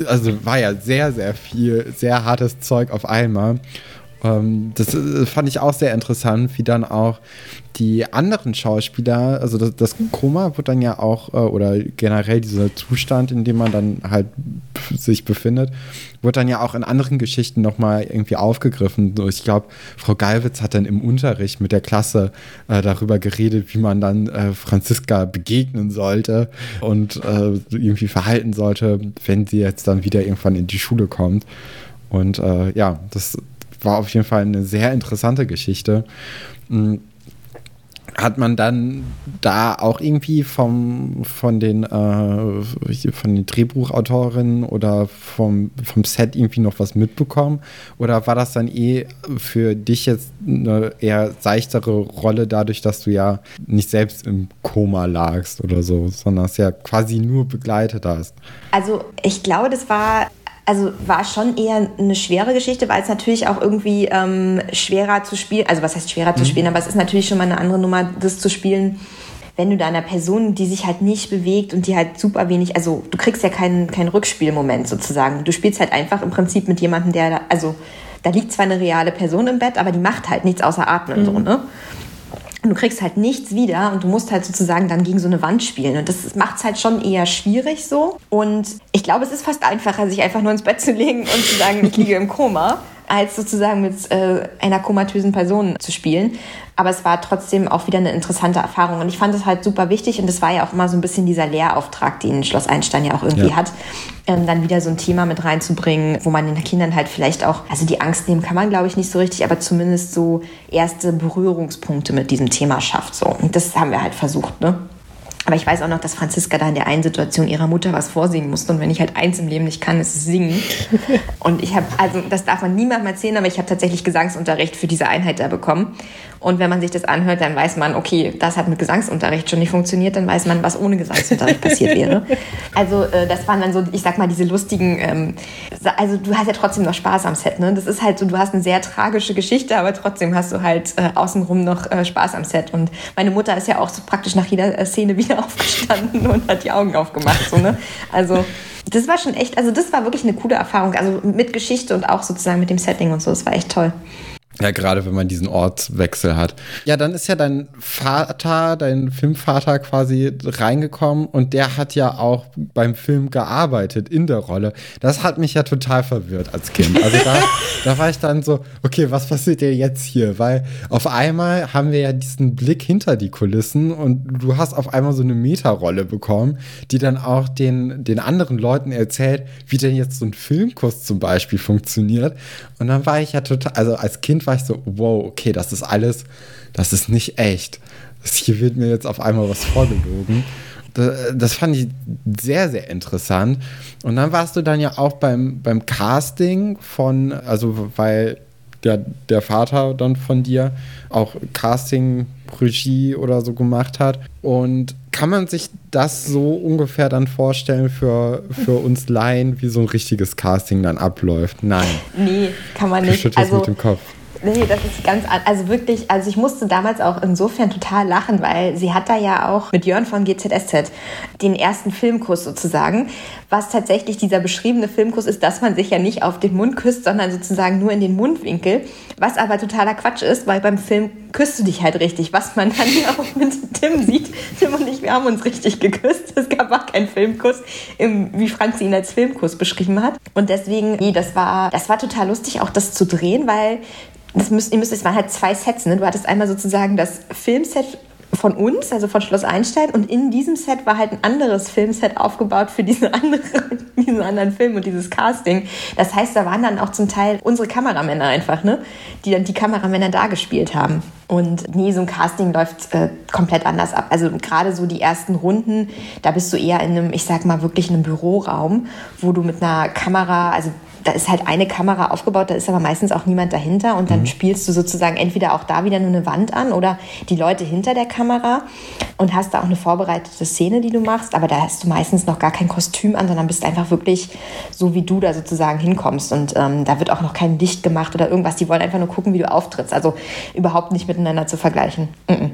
also war ja sehr, sehr viel, sehr hartes Zeug auf einmal. Ähm, das äh, fand ich auch sehr interessant, wie dann auch die anderen Schauspieler, also das, das Koma wird dann ja auch, äh, oder generell dieser Zustand, in dem man dann halt sich befindet, wird dann ja auch in anderen Geschichten nochmal irgendwie aufgegriffen. Ich glaube, Frau Geilwitz hat dann im Unterricht mit der Klasse äh, darüber geredet, wie man dann äh, Franziska begegnen sollte und äh, irgendwie verhalten sollte, wenn sie jetzt dann wieder irgendwann in die Schule kommt. Und äh, ja, das war auf jeden Fall eine sehr interessante Geschichte. Hm, hat man dann da auch irgendwie vom, von, den, äh, von den Drehbuchautorinnen oder vom, vom Set irgendwie noch was mitbekommen? Oder war das dann eh für dich jetzt eine eher seichtere Rolle, dadurch, dass du ja nicht selbst im Koma lagst oder so, sondern es ja quasi nur begleitet hast? Also ich glaube, das war also war schon eher eine schwere Geschichte, weil es natürlich auch irgendwie ähm, schwerer zu spielen, also was heißt schwerer mhm. zu spielen, aber es ist natürlich schon mal eine andere Nummer, das zu spielen, wenn du da einer Person, die sich halt nicht bewegt und die halt super wenig, also du kriegst ja keinen, keinen Rückspielmoment sozusagen. Du spielst halt einfach im Prinzip mit jemandem, der, da, also da liegt zwar eine reale Person im Bett, aber die macht halt nichts außer atmen, mhm. so, ne? Du kriegst halt nichts wieder und du musst halt sozusagen dann gegen so eine Wand spielen. Und das macht es halt schon eher schwierig so. Und ich glaube, es ist fast einfacher, sich einfach nur ins Bett zu legen und zu sagen, ich liege im Koma als sozusagen mit äh, einer komatösen Person zu spielen. Aber es war trotzdem auch wieder eine interessante Erfahrung. Und ich fand es halt super wichtig. Und das war ja auch immer so ein bisschen dieser Lehrauftrag, den Schloss Einstein ja auch irgendwie ja. hat, ähm, dann wieder so ein Thema mit reinzubringen, wo man den Kindern halt vielleicht auch, also die Angst nehmen kann man, glaube ich, nicht so richtig, aber zumindest so erste Berührungspunkte mit diesem Thema schafft. So. Und das haben wir halt versucht, ne? Aber ich weiß auch noch, dass Franziska da in der einen Situation ihrer Mutter was vorsingen musste. Und wenn ich halt eins im Leben nicht kann, ist es singen. Und ich habe, also das darf man niemandem erzählen, aber ich habe tatsächlich Gesangsunterricht für diese Einheit da bekommen. Und wenn man sich das anhört, dann weiß man, okay, das hat mit Gesangsunterricht schon nicht funktioniert, dann weiß man, was ohne Gesangsunterricht passiert wäre. Also äh, das waren dann so, ich sag mal, diese lustigen, ähm, also du hast ja trotzdem noch Spaß am Set, ne? Das ist halt so, du hast eine sehr tragische Geschichte, aber trotzdem hast du halt äh, außenrum noch äh, Spaß am Set. Und meine Mutter ist ja auch so praktisch nach jeder äh, Szene wieder aufgestanden und hat die Augen aufgemacht, so, ne? Also das war schon echt, also das war wirklich eine coole Erfahrung, also mit Geschichte und auch sozusagen mit dem Setting und so, das war echt toll. Ja, gerade wenn man diesen Ortswechsel hat. Ja, dann ist ja dein Vater, dein Filmvater quasi reingekommen und der hat ja auch beim Film gearbeitet in der Rolle. Das hat mich ja total verwirrt als Kind. Also da, da war ich dann so, okay, was passiert dir jetzt hier? Weil auf einmal haben wir ja diesen Blick hinter die Kulissen und du hast auf einmal so eine Meta-Rolle bekommen, die dann auch den, den anderen Leuten erzählt, wie denn jetzt so ein Filmkurs zum Beispiel funktioniert. Und dann war ich ja total, also als Kind war ich so, wow, okay, das ist alles, das ist nicht echt. Das hier wird mir jetzt auf einmal was vorgelogen. Das fand ich sehr, sehr interessant. Und dann warst du dann ja auch beim, beim Casting von, also weil der, der Vater dann von dir auch Casting, Regie oder so gemacht hat. Und kann man sich das so ungefähr dann vorstellen für, für uns Laien, wie so ein richtiges Casting dann abläuft? Nein. Nee, kann man nicht. Also, mit dem Kopf. Nee, das ist ganz, also wirklich, also ich musste damals auch insofern total lachen, weil sie hat da ja auch mit Jörn von GZSZ den ersten Filmkurs sozusagen, was tatsächlich dieser beschriebene Filmkurs ist, dass man sich ja nicht auf den Mund küsst, sondern sozusagen nur in den Mundwinkel, was aber totaler Quatsch ist, weil beim Film küsst du dich halt richtig, was man dann ja auch mit Tim sieht. Tim und ich, wir haben uns richtig geküsst. Es gab auch keinen Filmkuss, wie Franzi ihn als Filmkuss beschrieben hat. Und deswegen, nee, das war, das war total lustig, auch das zu drehen, weil das müsst, ihr müsst, es waren halt zwei Sets. Ne? Du hattest einmal sozusagen das Filmset von uns, also von Schloss Einstein. Und in diesem Set war halt ein anderes Filmset aufgebaut für diesen anderen, diesen anderen Film und dieses Casting. Das heißt, da waren dann auch zum Teil unsere Kameramänner einfach, ne? die dann die Kameramänner da gespielt haben. Und nee, so ein Casting läuft äh, komplett anders ab. Also gerade so die ersten Runden, da bist du eher in einem, ich sag mal, wirklich einem Büroraum, wo du mit einer Kamera, also da ist halt eine Kamera aufgebaut, da ist aber meistens auch niemand dahinter und dann mhm. spielst du sozusagen entweder auch da wieder nur eine Wand an oder die Leute hinter der Kamera und hast da auch eine vorbereitete Szene, die du machst, aber da hast du meistens noch gar kein Kostüm an, sondern bist einfach wirklich so, wie du da sozusagen hinkommst und ähm, da wird auch noch kein Licht gemacht oder irgendwas, die wollen einfach nur gucken, wie du auftrittst, also überhaupt nicht miteinander zu vergleichen. Mm -mm.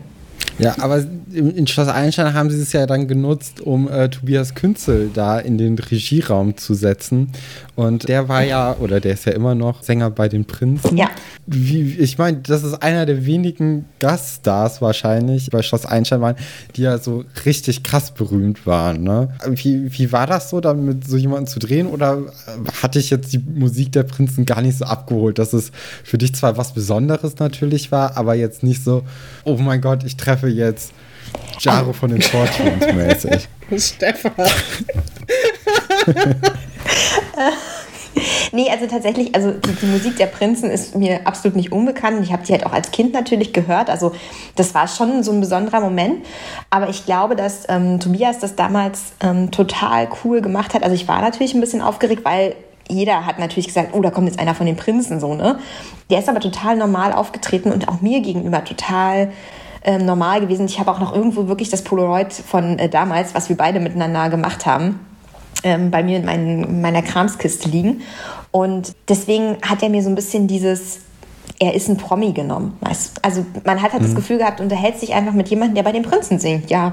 Ja, aber in Schloss Einstein haben sie es ja dann genutzt, um äh, Tobias Künzel da in den Regieraum zu setzen. Und der war ja, oder der ist ja immer noch Sänger bei den Prinzen. Ja. Wie, ich meine, das ist einer der wenigen Gaststars wahrscheinlich bei Schloss Einstein waren, die ja so richtig krass berühmt waren. Ne? Wie, wie war das so, da mit so jemandem zu drehen? Oder hatte ich jetzt die Musik der Prinzen gar nicht so abgeholt, dass es für dich zwar was Besonderes natürlich war, aber jetzt nicht so, oh mein Gott, ich treffe jetzt Jaro von den Fortunes mäßig. Stefan. nee, also tatsächlich, also die, die, Musik der Prinzen ist mir absolut nicht unbekannt. Ich habe die halt auch als Kind natürlich gehört. Also das war schon so ein besonderer Moment. Aber ich glaube, dass ähm, Tobias das damals ähm, total cool gemacht hat. Also ich war natürlich ein bisschen aufgeregt, weil jeder hat natürlich gesagt, oh, da kommt jetzt einer von den Prinzen so, ne? Der ist aber total normal aufgetreten und auch mir gegenüber total ähm, normal gewesen. Ich habe auch noch irgendwo wirklich das Polaroid von äh, damals, was wir beide miteinander gemacht haben, ähm, bei mir in, mein, meiner Kramskiste liegen. Und deswegen hat er mir so ein bisschen dieses er ist ein Promi genommen. Also man hat halt mhm. das Gefühl gehabt, unterhält sich einfach mit jemandem, der bei den Prinzen singt. Ja,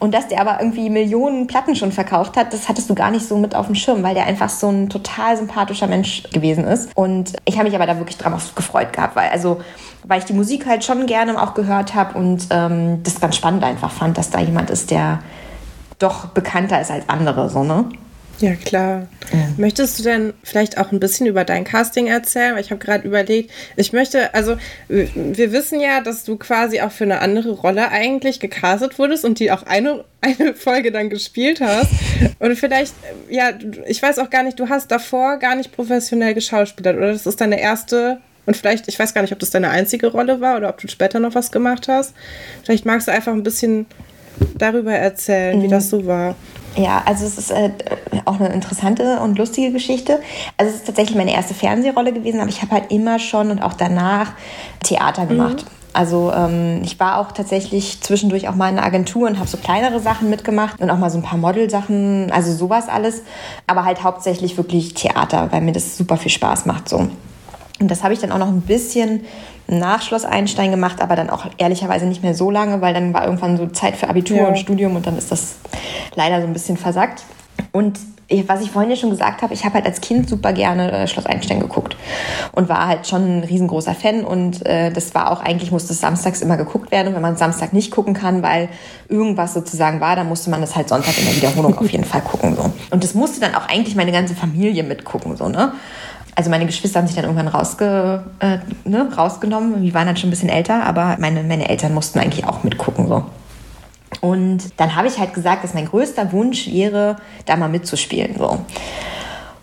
und dass der aber irgendwie Millionen Platten schon verkauft hat, das hattest du gar nicht so mit auf dem Schirm, weil der einfach so ein total sympathischer Mensch gewesen ist. Und ich habe mich aber da wirklich drauf gefreut gehabt, weil also weil ich die Musik halt schon gerne auch gehört habe und ähm, das ganz spannend einfach fand, dass da jemand ist, der doch bekannter ist als andere, so, ne? Ja, klar. Ja. Möchtest du denn vielleicht auch ein bisschen über dein Casting erzählen? Weil ich habe gerade überlegt, ich möchte, also wir wissen ja, dass du quasi auch für eine andere Rolle eigentlich gecastet wurdest und die auch eine, eine Folge dann gespielt hast. Und vielleicht, ja, ich weiß auch gar nicht, du hast davor gar nicht professionell geschauspielert, oder? Das ist deine erste und vielleicht, ich weiß gar nicht, ob das deine einzige Rolle war oder ob du später noch was gemacht hast. Vielleicht magst du einfach ein bisschen darüber erzählen, mhm. wie das so war. Ja, also es ist äh, auch eine interessante und lustige Geschichte. Also es ist tatsächlich meine erste Fernsehrolle gewesen, aber ich habe halt immer schon und auch danach Theater gemacht. Mhm. Also ähm, ich war auch tatsächlich zwischendurch auch mal in einer Agentur und habe so kleinere Sachen mitgemacht und auch mal so ein paar Modelsachen, also sowas alles. Aber halt hauptsächlich wirklich Theater, weil mir das super viel Spaß macht so. Und das habe ich dann auch noch ein bisschen nach Schloss Einstein gemacht, aber dann auch ehrlicherweise nicht mehr so lange, weil dann war irgendwann so Zeit für Abitur ja. und Studium und dann ist das leider so ein bisschen versackt. Und was ich vorhin ja schon gesagt habe, ich habe halt als Kind super gerne äh, Schloss Einstein geguckt und war halt schon ein riesengroßer Fan und äh, das war auch eigentlich musste es samstags immer geguckt werden und wenn man Samstag nicht gucken kann, weil irgendwas sozusagen war, dann musste man das halt Sonntag in der Wiederholung auf jeden Fall gucken so. Und das musste dann auch eigentlich meine ganze Familie mitgucken so, ne? Also meine Geschwister haben sich dann irgendwann rausge, äh, ne, rausgenommen. Die waren dann schon ein bisschen älter, aber meine, meine Eltern mussten eigentlich auch mitgucken. So. Und dann habe ich halt gesagt, dass mein größter Wunsch wäre, da mal mitzuspielen. So.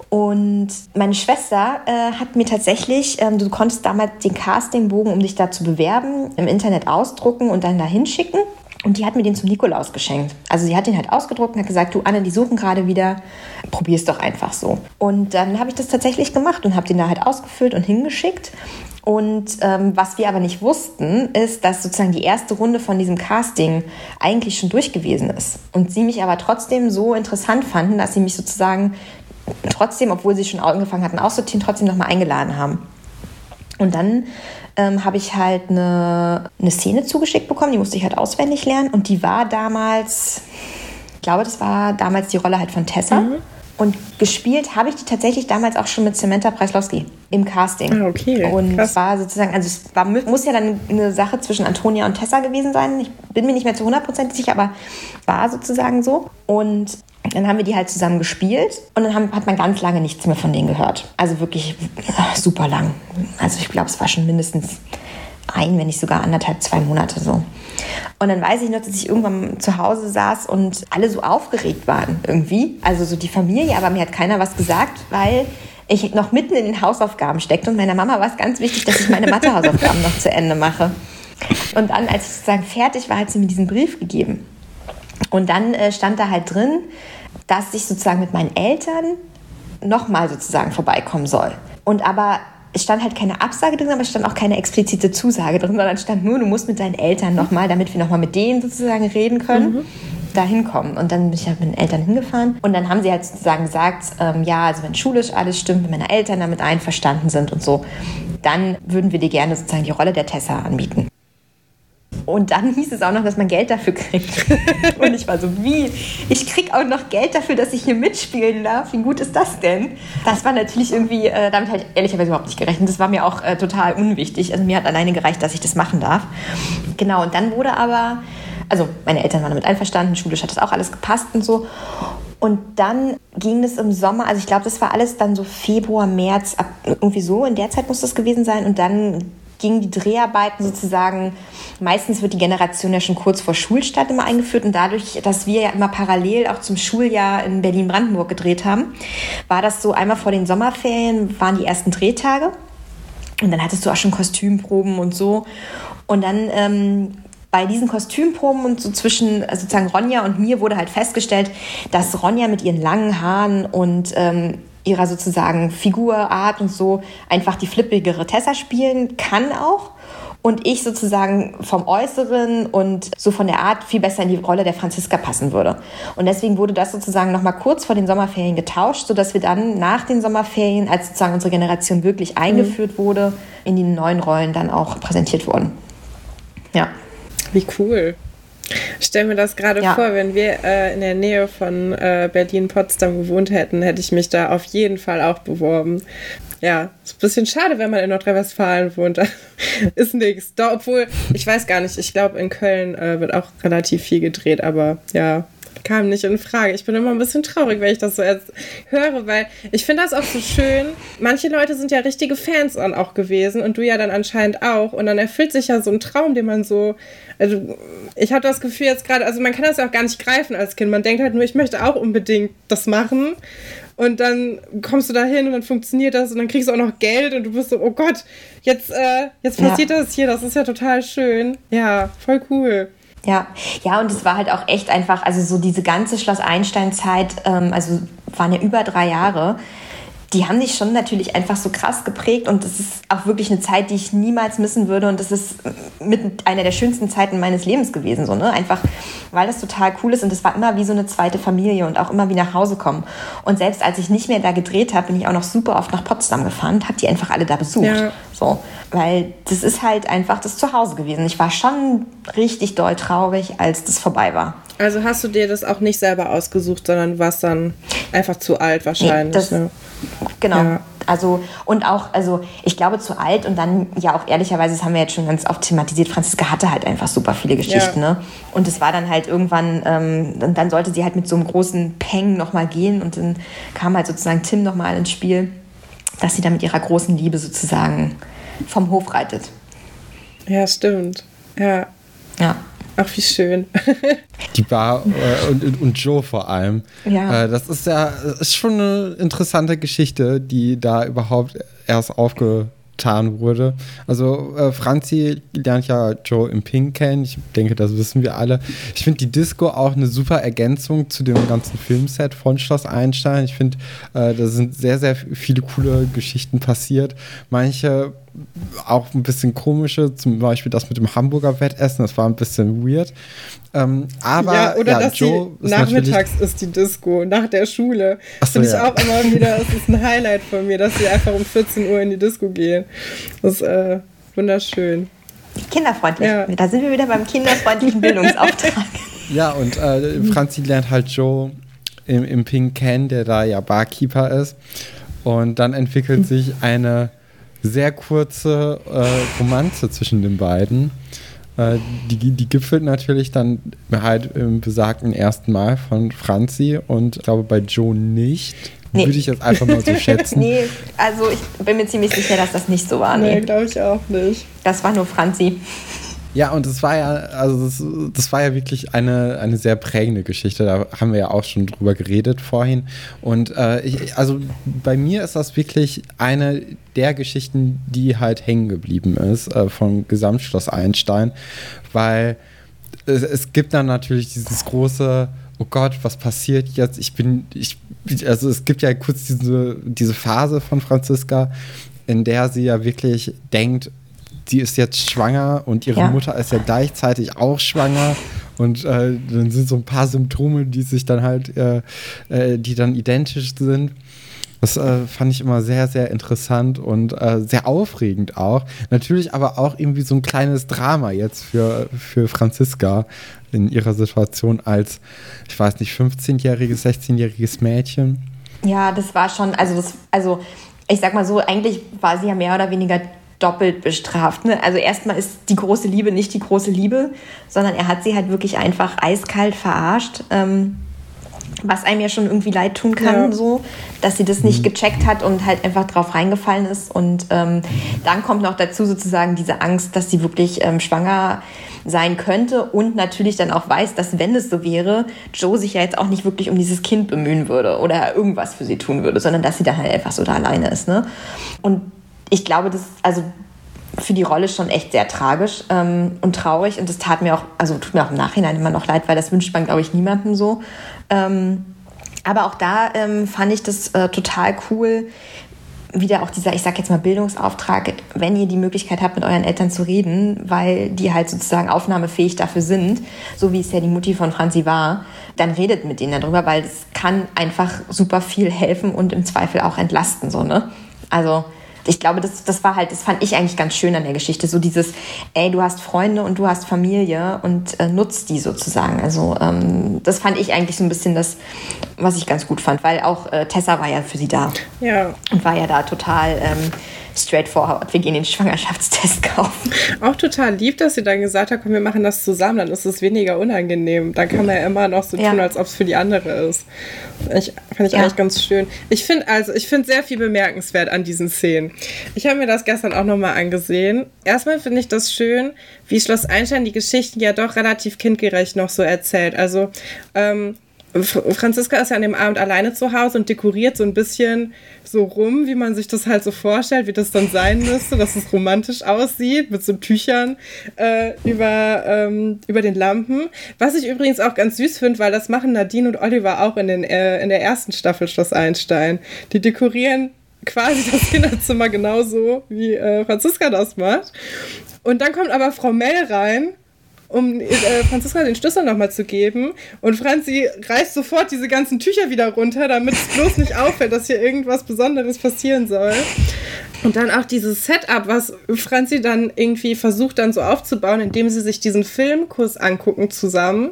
Und meine Schwester äh, hat mir tatsächlich, ähm, du konntest damals den Castingbogen, um dich da zu bewerben, im Internet ausdrucken und dann da hinschicken. Und die hat mir den zum Nikolaus geschenkt. Also sie hat den halt ausgedruckt und hat gesagt, du Anne, die suchen gerade wieder, probier es doch einfach so. Und dann habe ich das tatsächlich gemacht und habe den da halt ausgefüllt und hingeschickt. Und ähm, was wir aber nicht wussten, ist, dass sozusagen die erste Runde von diesem Casting eigentlich schon durch gewesen ist. Und sie mich aber trotzdem so interessant fanden, dass sie mich sozusagen trotzdem, obwohl sie schon angefangen hatten auszuziehen, trotzdem nochmal eingeladen haben. Und dann ähm, habe ich halt eine, eine Szene zugeschickt bekommen, die musste ich halt auswendig lernen. Und die war damals, ich glaube, das war damals die Rolle halt von Tessa. Mhm. Und gespielt habe ich die tatsächlich damals auch schon mit Samantha Preislowski im Casting. Ah, okay. Und Krass. war sozusagen, also es war, muss ja dann eine Sache zwischen Antonia und Tessa gewesen sein. Ich bin mir nicht mehr zu 100% sicher, aber war sozusagen so. Und dann haben wir die halt zusammen gespielt und dann haben, hat man ganz lange nichts mehr von denen gehört. Also wirklich super lang. Also ich glaube, es war schon mindestens ein, wenn nicht sogar anderthalb, zwei Monate so. Und dann weiß ich noch, dass ich irgendwann zu Hause saß und alle so aufgeregt waren irgendwie. Also so die Familie, aber mir hat keiner was gesagt, weil ich noch mitten in den Hausaufgaben steckte und meiner Mama war es ganz wichtig, dass ich meine Mathehausaufgaben noch zu Ende mache. Und dann, als ich sozusagen fertig war, hat sie mir diesen Brief gegeben. Und dann äh, stand da halt drin, dass ich sozusagen mit meinen Eltern nochmal sozusagen vorbeikommen soll. Und aber es stand halt keine Absage drin, aber es stand auch keine explizite Zusage drin, sondern es stand nur, du musst mit deinen Eltern nochmal, damit wir nochmal mit denen sozusagen reden können. Mhm da hinkommen. Und dann bin ich halt mit den Eltern hingefahren. Und dann haben sie halt sozusagen gesagt, ähm, ja, also wenn schulisch alles stimmt, wenn meine Eltern damit einverstanden sind und so, dann würden wir dir gerne sozusagen die Rolle der Tessa anbieten. Und dann hieß es auch noch, dass man Geld dafür kriegt. Und ich war so, wie? Ich krieg auch noch Geld dafür, dass ich hier mitspielen darf? Wie gut ist das denn? Das war natürlich irgendwie, äh, damit halt ehrlicherweise überhaupt nicht gerechnet. Das war mir auch äh, total unwichtig. Also mir hat alleine gereicht, dass ich das machen darf. Genau, und dann wurde aber, also meine Eltern waren damit einverstanden, schulisch hat das auch alles gepasst und so. Und dann ging es im Sommer, also ich glaube, das war alles dann so Februar, März, ab, irgendwie so, in der Zeit muss das gewesen sein. Und dann gingen die Dreharbeiten sozusagen, meistens wird die Generation ja schon kurz vor Schulstart immer eingeführt und dadurch, dass wir ja immer parallel auch zum Schuljahr in Berlin-Brandenburg gedreht haben, war das so einmal vor den Sommerferien waren die ersten Drehtage. Und dann hattest du auch schon Kostümproben und so. Und dann ähm, bei diesen Kostümproben und so zwischen sozusagen Ronja und mir wurde halt festgestellt, dass Ronja mit ihren langen Haaren und ähm, ihrer sozusagen Figur, Art und so einfach die flippigere Tessa spielen kann auch. Und ich sozusagen vom Äußeren und so von der Art viel besser in die Rolle der Franziska passen würde. Und deswegen wurde das sozusagen nochmal kurz vor den Sommerferien getauscht, sodass wir dann nach den Sommerferien, als sozusagen unsere Generation wirklich eingeführt mhm. wurde, in die neuen Rollen dann auch präsentiert wurden. Ja. Wie cool. Ich stelle mir das gerade ja. vor, wenn wir äh, in der Nähe von äh, Berlin-Potsdam gewohnt hätten, hätte ich mich da auf jeden Fall auch beworben. Ja, ist ein bisschen schade, wenn man in Nordrhein-Westfalen wohnt. ist nichts. Obwohl, ich weiß gar nicht, ich glaube, in Köln äh, wird auch relativ viel gedreht, aber ja, kam nicht in Frage. Ich bin immer ein bisschen traurig, wenn ich das so jetzt höre, weil ich finde das auch so schön. Manche Leute sind ja richtige Fans an auch gewesen und du ja dann anscheinend auch. Und dann erfüllt sich ja so ein Traum, den man so. Also ich habe das Gefühl jetzt gerade, also man kann das ja auch gar nicht greifen als Kind. Man denkt halt nur, ich möchte auch unbedingt das machen. Und dann kommst du da hin und dann funktioniert das und dann kriegst du auch noch Geld und du bist so, oh Gott, jetzt, äh, jetzt passiert ja. das hier, das ist ja total schön. Ja, voll cool. Ja, ja, und es war halt auch echt einfach, also so diese ganze Schloss Einstein-Zeit, ähm, also waren ja über drei Jahre die haben dich schon natürlich einfach so krass geprägt und das ist auch wirklich eine Zeit, die ich niemals missen würde und das ist mit einer der schönsten Zeiten meines Lebens gewesen, so, ne? Einfach, weil das total cool ist und es war immer wie so eine zweite Familie und auch immer wie nach Hause kommen. Und selbst als ich nicht mehr da gedreht habe, bin ich auch noch super oft nach Potsdam gefahren und habe die einfach alle da besucht. Ja. So, weil das ist halt einfach das Zuhause gewesen. Ich war schon richtig doll traurig, als das vorbei war. Also hast du dir das auch nicht selber ausgesucht, sondern warst dann einfach zu alt wahrscheinlich. Nee, das, ne? Genau. Ja. Also, und auch, also ich glaube zu alt und dann ja auch ehrlicherweise, das haben wir jetzt schon ganz oft thematisiert, Franziska hatte halt einfach super viele Geschichten, ja. ne? Und es war dann halt irgendwann, ähm, und dann sollte sie halt mit so einem großen Peng nochmal gehen und dann kam halt sozusagen Tim nochmal ins Spiel, dass sie dann mit ihrer großen Liebe sozusagen vom Hof reitet. Ja, stimmt. Ja. Ja. Ach, wie schön. Die Bar äh, und, und, Joe vor allem. Ja. Äh, das ist ja ist schon eine interessante Geschichte, die da überhaupt erst aufgetan wurde. Also äh, Franzi lernt ja Joe im Pink kennen. Ich denke, das wissen wir alle. Ich finde die Disco auch eine super Ergänzung zu dem ganzen Filmset von Schloss Einstein. Ich finde, da sind sehr, sehr viele coole Geschichten passiert. Manche auch ein bisschen komische, zum Beispiel das mit dem Hamburger Wettessen, das war ein bisschen weird. Ähm, aber ja, oder ja, dass Joe ist nachmittags ist die Disco, nach der Schule. So, Finde ich ja. auch immer wieder, das ist ein Highlight von mir, dass sie einfach um 14 Uhr in die Disco gehen. Das ist äh, wunderschön. Kinderfreundlich. Ja. Da sind wir wieder beim kinderfreundlichen Bildungsauftrag. ja, und äh, Franzi lernt halt Joe im, im Pink kennen, der da ja Barkeeper ist. Und dann entwickelt sich eine sehr kurze äh, Romanze zwischen den beiden. Äh, die, die gipfelt natürlich dann halt im besagten ersten Mal von Franzi und ich glaube bei Joe nicht. Nee. Würde ich jetzt einfach mal so schätzen. nee, also ich bin mir ziemlich sicher, dass das nicht so war. Nee, nee glaube ich auch nicht. Das war nur Franzi. Ja, und das war ja, also das, das, war ja wirklich eine, eine sehr prägende Geschichte. Da haben wir ja auch schon drüber geredet vorhin. Und äh, ich, also bei mir ist das wirklich eine der Geschichten, die halt hängen geblieben ist äh, vom Gesamtschloss Einstein, weil es, es gibt dann natürlich dieses große oh Gott, was passiert jetzt? Ich bin, ich, also es gibt ja kurz diese, diese Phase von Franziska, in der sie ja wirklich denkt, sie ist jetzt schwanger und ihre ja. Mutter ist ja gleichzeitig auch schwanger. Und äh, dann sind so ein paar Symptome, die sich dann halt, äh, äh, die dann identisch sind. Das äh, fand ich immer sehr, sehr interessant und äh, sehr aufregend auch. Natürlich aber auch irgendwie so ein kleines Drama jetzt für, für Franziska in ihrer Situation als, ich weiß nicht, 15-jähriges, 16-jähriges Mädchen. Ja, das war schon, also das, also ich sag mal so, eigentlich war sie ja mehr oder weniger doppelt bestraft. Ne? Also erstmal ist die große Liebe nicht die große Liebe, sondern er hat sie halt wirklich einfach eiskalt verarscht. Ähm, was einem ja schon irgendwie leid tun kann, ja. so, dass sie das nicht mhm. gecheckt hat und halt einfach drauf reingefallen ist. Und ähm, dann kommt noch dazu sozusagen diese Angst, dass sie wirklich ähm, schwanger sein könnte und natürlich dann auch weiß, dass wenn es so wäre, Joe sich ja jetzt auch nicht wirklich um dieses Kind bemühen würde oder irgendwas für sie tun würde, sondern dass sie dann halt einfach so da alleine ist. Ne? Und ich glaube, das, also für die Rolle schon echt sehr tragisch ähm, und traurig. Und das tat mir auch, also tut mir auch im Nachhinein immer noch leid, weil das wünscht man, glaube ich, niemandem so. Ähm, aber auch da ähm, fand ich das äh, total cool. Wieder auch dieser, ich sag jetzt mal, Bildungsauftrag, wenn ihr die Möglichkeit habt, mit euren Eltern zu reden, weil die halt sozusagen aufnahmefähig dafür sind, so wie es ja die Mutti von Franzi war, dann redet mit denen darüber, weil es kann einfach super viel helfen und im Zweifel auch entlasten, so, ne? Also, ich glaube, das, das war halt, das fand ich eigentlich ganz schön an der Geschichte. So dieses, ey, du hast Freunde und du hast Familie und äh, nutzt die sozusagen. Also ähm, das fand ich eigentlich so ein bisschen das, was ich ganz gut fand, weil auch äh, Tessa war ja für sie da. Ja. Und war ja da total ähm, straightforward, wir gehen den Schwangerschaftstest kaufen. Auch total lieb, dass sie dann gesagt hat, komm, wir machen das zusammen, dann ist es weniger unangenehm. Dann kann man ja immer noch so ja. tun, als ob es für die andere ist. Ich, fand ich ja. eigentlich ganz schön. Ich finde also, ich finde sehr viel bemerkenswert an diesen Szenen. Ich habe mir das gestern auch nochmal angesehen. Erstmal finde ich das schön, wie Schloss Einstein die Geschichten ja doch relativ kindgerecht noch so erzählt. Also, ähm, Franziska ist ja an dem Abend alleine zu Hause und dekoriert so ein bisschen so rum, wie man sich das halt so vorstellt, wie das dann sein müsste, dass es romantisch aussieht, mit so Tüchern äh, über, ähm, über den Lampen. Was ich übrigens auch ganz süß finde, weil das machen Nadine und Oliver auch in, den, äh, in der ersten Staffel Schloss Einstein. Die dekorieren quasi das Kinderzimmer genauso, wie äh, Franziska das macht. Und dann kommt aber Frau Mell rein um äh, Franziska den Schlüssel nochmal zu geben. Und Franzi reißt sofort diese ganzen Tücher wieder runter, damit es bloß nicht auffällt, dass hier irgendwas Besonderes passieren soll. Und dann auch dieses Setup, was Franzi dann irgendwie versucht dann so aufzubauen, indem sie sich diesen Filmkurs angucken zusammen.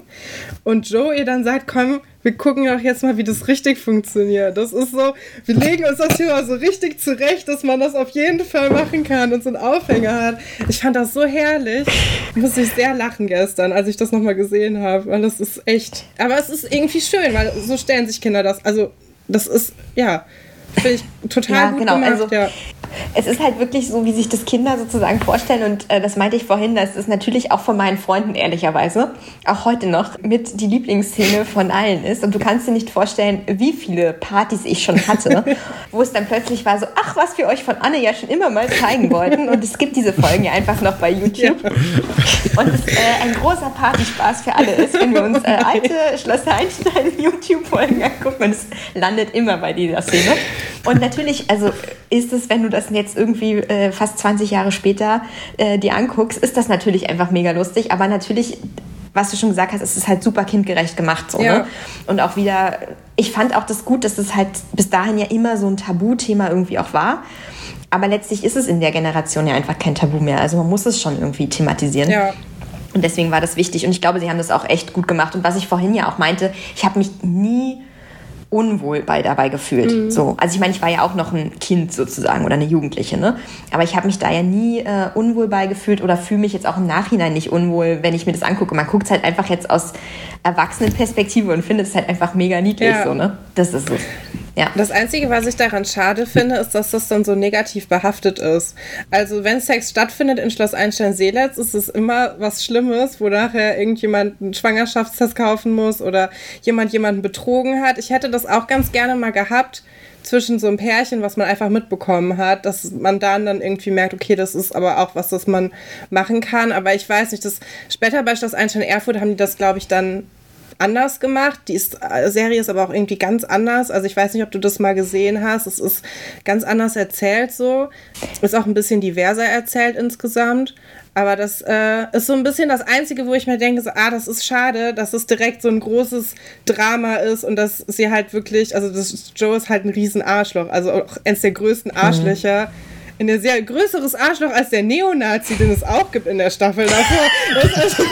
Und Joe ihr dann sagt, komm, wir gucken auch jetzt mal, wie das richtig funktioniert. Das ist so, wir legen uns das hier mal so richtig zurecht, dass man das auf jeden Fall machen kann und so einen Aufhänger hat. Ich fand das so herrlich. Ich musste ich sehr lachen gestern, als ich das nochmal gesehen habe, weil das ist echt. Aber es ist irgendwie schön, weil so stellen sich Kinder das. Also, das ist, ja, finde ich total ja, gut genau. gemacht. Also, ja es ist halt wirklich so, wie sich das Kinder sozusagen vorstellen. Und äh, das meinte ich vorhin, das ist natürlich auch von meinen Freunden ehrlicherweise auch heute noch mit die Lieblingsszene von allen ist. Und du kannst dir nicht vorstellen, wie viele Partys ich schon hatte, wo es dann plötzlich war so, ach, was wir euch von Anne ja schon immer mal zeigen wollten. Und es gibt diese Folgen ja einfach noch bei YouTube. Und es äh, ein großer Partyspaß für alle ist, wenn wir uns äh, alte Schloss Einstein YouTube-Folgen angucken. Und es landet immer bei dieser Szene. Und natürlich, also ist es, wenn du das jetzt irgendwie äh, fast 20 Jahre später äh, dir anguckst, ist das natürlich einfach mega lustig. Aber natürlich, was du schon gesagt hast, ist es halt super kindgerecht gemacht. So, ja. ne? Und auch wieder, ich fand auch das gut, dass es halt bis dahin ja immer so ein Tabuthema irgendwie auch war. Aber letztlich ist es in der Generation ja einfach kein Tabu mehr. Also man muss es schon irgendwie thematisieren. Ja. Und deswegen war das wichtig. Und ich glaube, sie haben das auch echt gut gemacht. Und was ich vorhin ja auch meinte, ich habe mich nie unwohl bei dabei gefühlt. Mhm. So, also ich meine, ich war ja auch noch ein Kind sozusagen oder eine Jugendliche, ne? Aber ich habe mich da ja nie äh, unwohl bei gefühlt oder fühle mich jetzt auch im Nachhinein nicht unwohl, wenn ich mir das angucke. Man guckt es halt einfach jetzt aus Erwachsenenperspektive und findet es halt einfach mega niedlich, ja. so, ne? Das ist es. Ja. Das Einzige, was ich daran schade finde, ist, dass das dann so negativ behaftet ist. Also wenn Sex stattfindet in Schloss Einstein-Seeletz, ist es immer was Schlimmes, wo nachher irgendjemand einen Schwangerschaftstest kaufen muss oder jemand jemanden betrogen hat. Ich hätte das auch ganz gerne mal gehabt zwischen so einem Pärchen, was man einfach mitbekommen hat, dass man dann dann irgendwie merkt, okay, das ist aber auch was, das man machen kann. Aber ich weiß nicht, das später bei Schloss Einstein Erfurt haben die das, glaube ich, dann anders gemacht. Die ist, äh, Serie ist aber auch irgendwie ganz anders. Also ich weiß nicht, ob du das mal gesehen hast. Es ist ganz anders erzählt so. Ist auch ein bisschen diverser erzählt insgesamt. Aber das äh, ist so ein bisschen das Einzige, wo ich mir denke, so, ah, das ist schade, dass es direkt so ein großes Drama ist und dass sie halt wirklich, also das, Joe ist halt ein riesen Arschloch, also auch eines der größten mhm. Arschlöcher. Mhm ein sehr größeres Arschloch als der Neonazi, den es auch gibt in der Staffel davor. Das, also,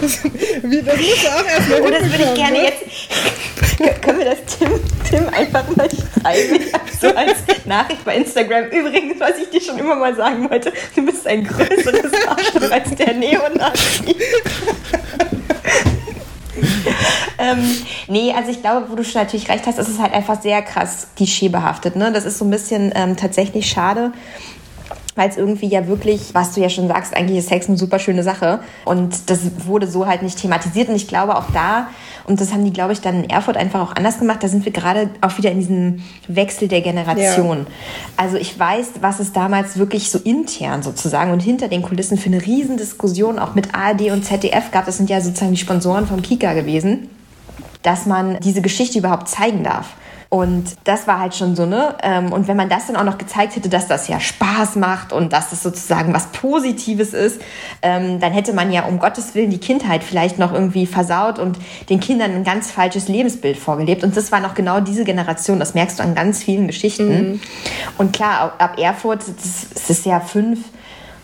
das, wie, das musst du auch erstmal Oh, das würde ich gerne ne? jetzt. Können wir das Tim, Tim einfach mal schreiben? So als Nachricht bei Instagram. Übrigens, was ich dir schon immer mal sagen wollte, du bist ein größeres Arschloch als der Neonazi. ähm, nee, also ich glaube, wo du schon natürlich recht hast, ist es halt einfach sehr krass klischeebehaftet. Ne? Das ist so ein bisschen ähm, tatsächlich schade weil es irgendwie ja wirklich, was du ja schon sagst, eigentlich ist Sex eine super schöne Sache. Und das wurde so halt nicht thematisiert. Und ich glaube auch da, und das haben die, glaube ich, dann in Erfurt einfach auch anders gemacht, da sind wir gerade auch wieder in diesem Wechsel der Generation. Ja. Also ich weiß, was es damals wirklich so intern sozusagen und hinter den Kulissen für eine Riesendiskussion auch mit ARD und ZDF gab. Das sind ja sozusagen die Sponsoren vom Kika gewesen dass man diese Geschichte überhaupt zeigen darf. Und das war halt schon so, ne? Ähm, und wenn man das dann auch noch gezeigt hätte, dass das ja Spaß macht und dass das sozusagen was Positives ist, ähm, dann hätte man ja um Gottes Willen die Kindheit vielleicht noch irgendwie versaut und den Kindern ein ganz falsches Lebensbild vorgelebt. Und das war noch genau diese Generation, das merkst du an ganz vielen Geschichten. Mhm. Und klar, ab Erfurt, das ist ja fünf,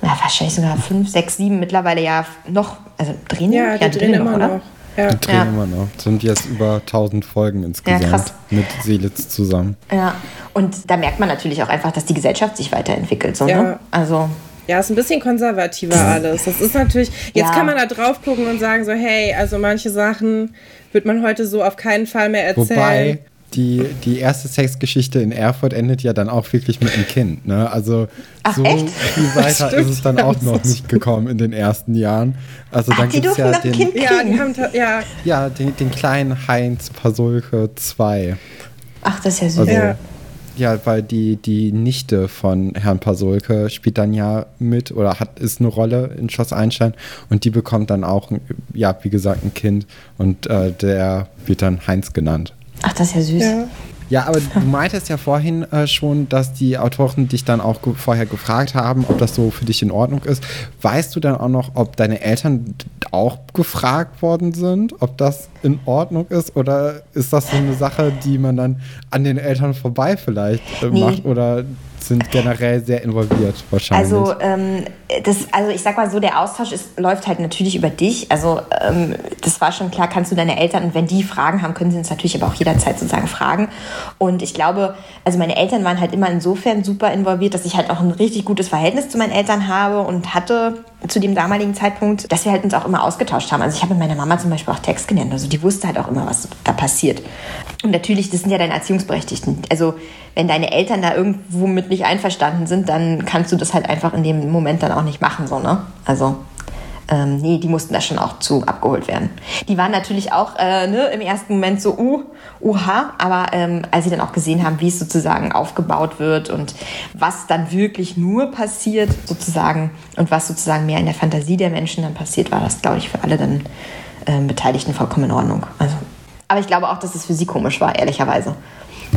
ja, wahrscheinlich sogar fünf, sechs, sieben mittlerweile ja noch, also drehen ja, ja, drehen, immer noch, oder? Ja. Die drehen ja. immer noch. Sind jetzt über 1000 Folgen insgesamt ja, mit Seelitz zusammen. Ja, und da merkt man natürlich auch einfach, dass die Gesellschaft sich weiterentwickelt. So, ja. Ne? Also. Ja, ist ein bisschen konservativer alles. Das ist natürlich, jetzt ja. kann man da drauf gucken und sagen so, hey, also manche Sachen wird man heute so auf keinen Fall mehr erzählen. Wobei, die, die erste Sexgeschichte in Erfurt endet ja dann auch wirklich mit einem Kind. Ne? Also Ach, so echt? viel weiter ist es dann auch noch nicht gekommen in den ersten Jahren. Also Ach, dann gibt es ja den, kind ja, die haben ja. ja den, den kleinen Heinz Pasulke 2. Ach, das ist ja süß. Also, ja. ja. weil die, die Nichte von Herrn Pasulke spielt dann ja mit oder hat ist eine Rolle in Schloss Einstein und die bekommt dann auch, ja, wie gesagt, ein Kind und äh, der wird dann Heinz genannt. Ach, das ist ja süß. Ja. Ja, aber du meintest ja vorhin äh, schon, dass die Autoren dich dann auch ge vorher gefragt haben, ob das so für dich in Ordnung ist. Weißt du dann auch noch, ob deine Eltern auch gefragt worden sind, ob das in Ordnung ist? Oder ist das so eine Sache, die man dann an den Eltern vorbei vielleicht äh, nee. macht? Oder sind generell sehr involviert wahrscheinlich. Also, ähm, das, also ich sag mal so, der Austausch ist, läuft halt natürlich über dich. Also ähm, das war schon klar, kannst du deine Eltern, und wenn die Fragen haben, können sie uns natürlich aber auch jederzeit sozusagen fragen. Und ich glaube, also meine Eltern waren halt immer insofern super involviert, dass ich halt auch ein richtig gutes Verhältnis zu meinen Eltern habe und hatte zu dem damaligen Zeitpunkt, dass wir halt uns auch immer ausgetauscht haben. Also ich habe mit meiner Mama zum Beispiel auch Text gelernt. Also die wusste halt auch immer, was da passiert. Und natürlich, das sind ja deine Erziehungsberechtigten. Also wenn deine Eltern da irgendwo mit nicht einverstanden sind, dann kannst du das halt einfach in dem Moment dann auch nicht machen, so, ne? Also ähm, nee, die mussten da schon auch zu abgeholt werden. Die waren natürlich auch äh, ne, im ersten Moment so, uh, uha, aber ähm, als sie dann auch gesehen haben, wie es sozusagen aufgebaut wird und was dann wirklich nur passiert, sozusagen, und was sozusagen mehr in der Fantasie der Menschen dann passiert, war das, glaube ich, für alle dann äh, Beteiligten vollkommen in Ordnung. Also, aber ich glaube auch, dass es für sie komisch war, ehrlicherweise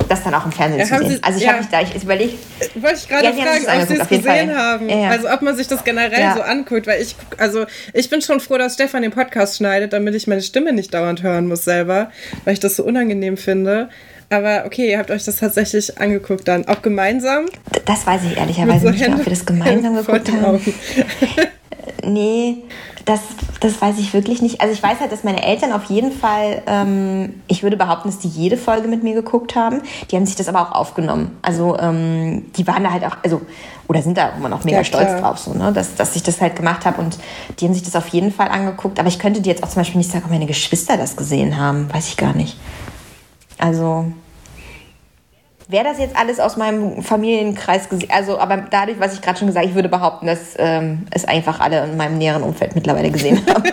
das dann auch im Fernsehen ja, zu sehen. Sie, also ich ja. habe mich da, ich überlege. Wollte ich gerade ja, fragen, ob Sie es gesehen Fall. haben. Also ob man sich das generell so anguckt, weil ich, also ich bin schon froh, dass Stefan den Podcast schneidet, damit ich meine Stimme nicht dauernd hören muss selber, weil ich das so unangenehm finde. Aber okay, ihr habt euch das tatsächlich angeguckt dann. Auch gemeinsam? Das weiß ich ehrlicherweise so nicht, Hände, ob wir das gemeinsam geguckt haben. nee, das, das weiß ich wirklich nicht. Also ich weiß halt, dass meine Eltern auf jeden Fall, ähm, ich würde behaupten, dass die jede Folge mit mir geguckt haben. Die haben sich das aber auch aufgenommen. Also ähm, die waren da halt auch, also oder sind da immer noch mega ja, stolz drauf, so, ne? dass, dass ich das halt gemacht habe. Und die haben sich das auf jeden Fall angeguckt. Aber ich könnte dir jetzt auch zum Beispiel nicht sagen, ob meine Geschwister das gesehen haben. Weiß ich gar nicht. Also Wer das jetzt alles aus meinem Familienkreis gesehen, also aber dadurch, was ich gerade schon gesagt habe, ich würde behaupten, dass ähm, es einfach alle in meinem näheren Umfeld mittlerweile gesehen haben.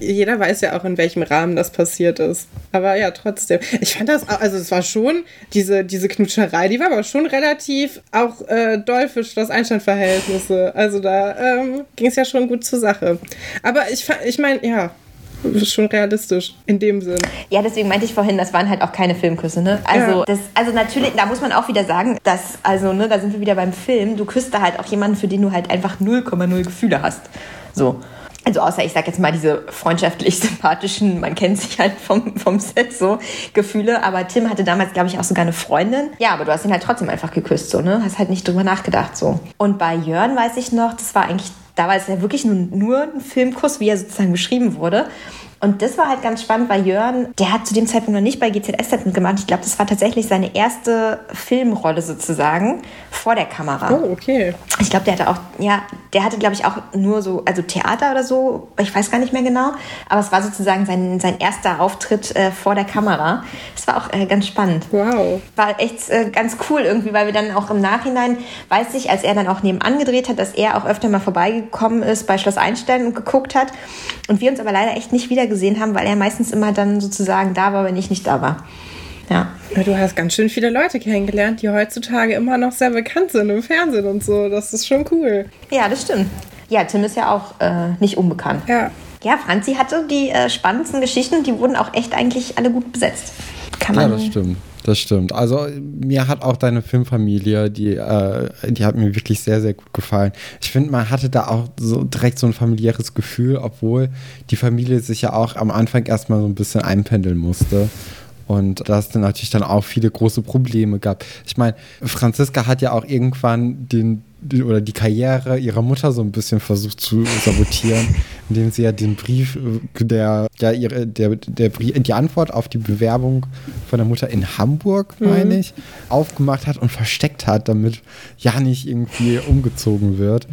Jeder weiß ja auch, in welchem Rahmen das passiert ist. Aber ja, trotzdem. Ich fand das, also es war schon, diese, diese Knutscherei, die war aber schon relativ auch äh, doll für Schloss-Einstein-Verhältnisse. Also da ähm, ging es ja schon gut zur Sache. Aber ich, ich meine, ja, schon realistisch in dem Sinn. Ja, deswegen meinte ich vorhin, das waren halt auch keine Filmküsse, ne? Also, ja. das, also natürlich, da muss man auch wieder sagen, dass, also, ne, da sind wir wieder beim Film, du küsst da halt auch jemanden, für den du halt einfach 0,0 Gefühle hast. So. Also außer ich sag jetzt mal diese freundschaftlich sympathischen, man kennt sich halt vom, vom Set so Gefühle. Aber Tim hatte damals, glaube ich, auch sogar eine Freundin. Ja, aber du hast ihn halt trotzdem einfach geküsst, so, ne? Hast halt nicht drüber nachgedacht, so. Und bei Jörn weiß ich noch, das war eigentlich, da war es ja wirklich nur, nur ein Filmkuss, wie er sozusagen beschrieben wurde. Und das war halt ganz spannend, weil Jörn, der hat zu dem Zeitpunkt noch nicht bei GZSZ mitgemacht. Ich glaube, das war tatsächlich seine erste Filmrolle sozusagen vor der Kamera. Oh, okay. Ich glaube, der hatte auch, ja, der hatte, glaube ich, auch nur so, also Theater oder so, ich weiß gar nicht mehr genau. Aber es war sozusagen sein, sein erster Auftritt äh, vor der Kamera. Das war auch äh, ganz spannend. Wow. War echt äh, ganz cool irgendwie, weil wir dann auch im Nachhinein, weiß ich, als er dann auch nebenan gedreht hat, dass er auch öfter mal vorbeigekommen ist bei Schloss Einstein und geguckt hat. Und wir uns aber leider echt nicht wieder gesehen haben, weil er meistens immer dann sozusagen da war, wenn ich nicht da war. Ja. Du hast ganz schön viele Leute kennengelernt, die heutzutage immer noch sehr bekannt sind im Fernsehen und so. Das ist schon cool. Ja, das stimmt. Ja, Tim ist ja auch äh, nicht unbekannt. Ja. Ja, Franzi hatte die äh, spannendsten Geschichten, die wurden auch echt eigentlich alle gut besetzt. Kann man ja, das stimmt. Das stimmt. Also mir hat auch deine Filmfamilie, die, äh, die hat mir wirklich sehr, sehr gut gefallen. Ich finde, man hatte da auch so direkt so ein familiäres Gefühl, obwohl die Familie sich ja auch am Anfang erstmal so ein bisschen einpendeln musste. Und da es dann natürlich dann auch viele große Probleme gab. Ich meine, Franziska hat ja auch irgendwann den die, oder die Karriere ihrer Mutter so ein bisschen versucht zu sabotieren, indem sie ja den Brief, äh, der, ja, ihre, der, der die Antwort auf die Bewerbung von der Mutter in Hamburg, meine mhm. ich, aufgemacht hat und versteckt hat, damit ja nicht irgendwie umgezogen wird.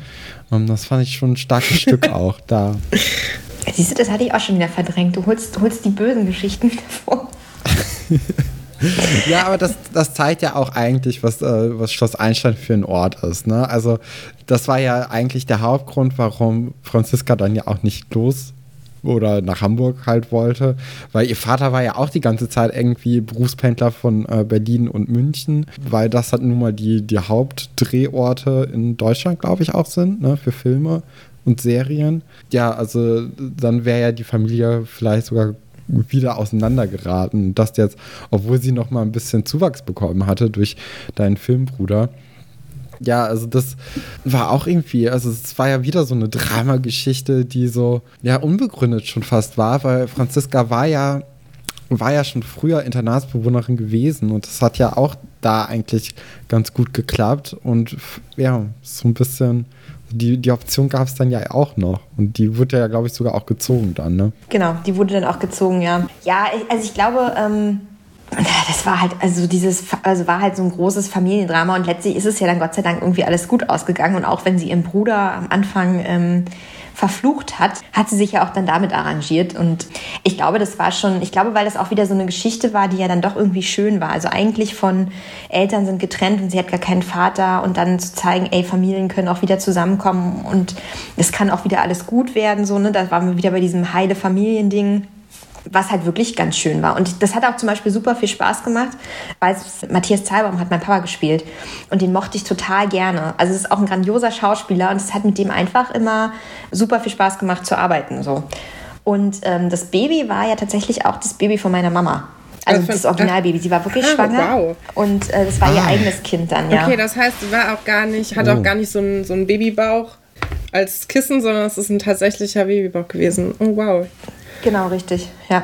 Und das fand ich schon ein starkes Stück auch da. Siehst du, das hatte ich auch schon wieder verdrängt. Du holst, du holst die bösen Geschichten wieder vor. ja, aber das, das zeigt ja auch eigentlich, was, äh, was Schloss Einstein für ein Ort ist. Ne? Also, das war ja eigentlich der Hauptgrund, warum Franziska dann ja auch nicht los oder nach Hamburg halt wollte, weil ihr Vater war ja auch die ganze Zeit irgendwie Berufspendler von äh, Berlin und München, weil das halt nun mal die, die Hauptdrehorte in Deutschland, glaube ich, auch sind, ne, für Filme und Serien. Ja, also dann wäre ja die Familie vielleicht sogar wieder auseinandergeraten. Das jetzt, obwohl sie noch mal ein bisschen Zuwachs bekommen hatte durch deinen Filmbruder. Ja, also das war auch irgendwie, also es war ja wieder so eine Dramageschichte, die so, ja, unbegründet schon fast war, weil Franziska war ja, war ja schon früher Internatsbewohnerin gewesen und das hat ja auch da eigentlich ganz gut geklappt und ja, so ein bisschen die, die Option gab es dann ja auch noch. Und die wurde ja, glaube ich, sogar auch gezogen dann, ne? Genau, die wurde dann auch gezogen, ja. Ja, also ich glaube, ähm, das war halt, also dieses, also war halt so ein großes Familiendrama und letztlich ist es ja dann Gott sei Dank irgendwie alles gut ausgegangen. Und auch wenn sie ihren Bruder am Anfang ähm, verflucht hat, hat sie sich ja auch dann damit arrangiert. Und ich glaube, das war schon, ich glaube, weil das auch wieder so eine Geschichte war, die ja dann doch irgendwie schön war. Also eigentlich von Eltern sind getrennt und sie hat gar keinen Vater und dann zu zeigen, ey, Familien können auch wieder zusammenkommen und es kann auch wieder alles gut werden. So, ne? Da waren wir wieder bei diesem heile Familiending was halt wirklich ganz schön war. Und das hat auch zum Beispiel super viel Spaß gemacht, weil Matthias Zahlbaum hat mein Papa gespielt und den mochte ich total gerne. Also es ist auch ein grandioser Schauspieler und es hat mit dem einfach immer super viel Spaß gemacht zu arbeiten. So. Und ähm, das Baby war ja tatsächlich auch das Baby von meiner Mama. Also das Originalbaby. Sie war wirklich ah, schwanger. Wow. Und äh, das war ah. ihr eigenes Kind dann, ja. Okay, das heißt, war auch gar nicht, hat oh. auch gar nicht so einen so Babybauch als Kissen, sondern es ist ein tatsächlicher Babybauch gewesen. Oh wow. Genau, richtig, ja.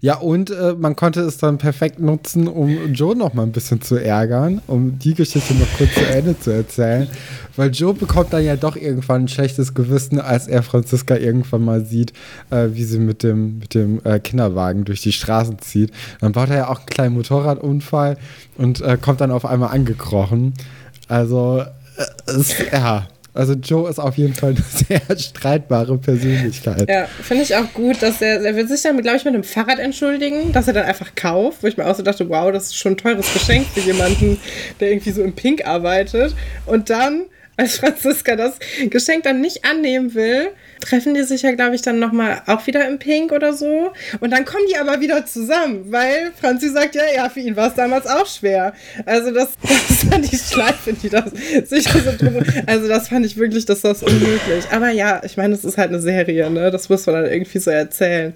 Ja, und äh, man konnte es dann perfekt nutzen, um Joe noch mal ein bisschen zu ärgern, um die Geschichte noch kurz zu Ende zu erzählen. Weil Joe bekommt dann ja doch irgendwann ein schlechtes Gewissen, als er Franziska irgendwann mal sieht, äh, wie sie mit dem, mit dem äh, Kinderwagen durch die Straßen zieht. Dann baut er ja auch einen kleinen Motorradunfall und äh, kommt dann auf einmal angekrochen. Also, äh, es, ja, Also Joe ist auf jeden Fall eine sehr streitbare Persönlichkeit. Ja, finde ich auch gut, dass er, er wird sich dann, glaube ich, mit einem Fahrrad entschuldigen, dass er dann einfach kauft, wo ich mir auch so dachte, wow, das ist schon ein teures Geschenk für jemanden, der irgendwie so im Pink arbeitet. Und dann, als Franziska das Geschenk dann nicht annehmen will, treffen die sich ja, glaube ich, dann nochmal auch wieder im Pink oder so. Und dann kommen die aber wieder zusammen, weil Franzi sagt, ja, ja, für ihn war es damals auch schwer. Also das, das ist dann die Schleife, die das sich so drum... Also das fand ich wirklich, das unmöglich. Aber ja, ich meine, es ist halt eine Serie, ne? Das muss man dann irgendwie so erzählen.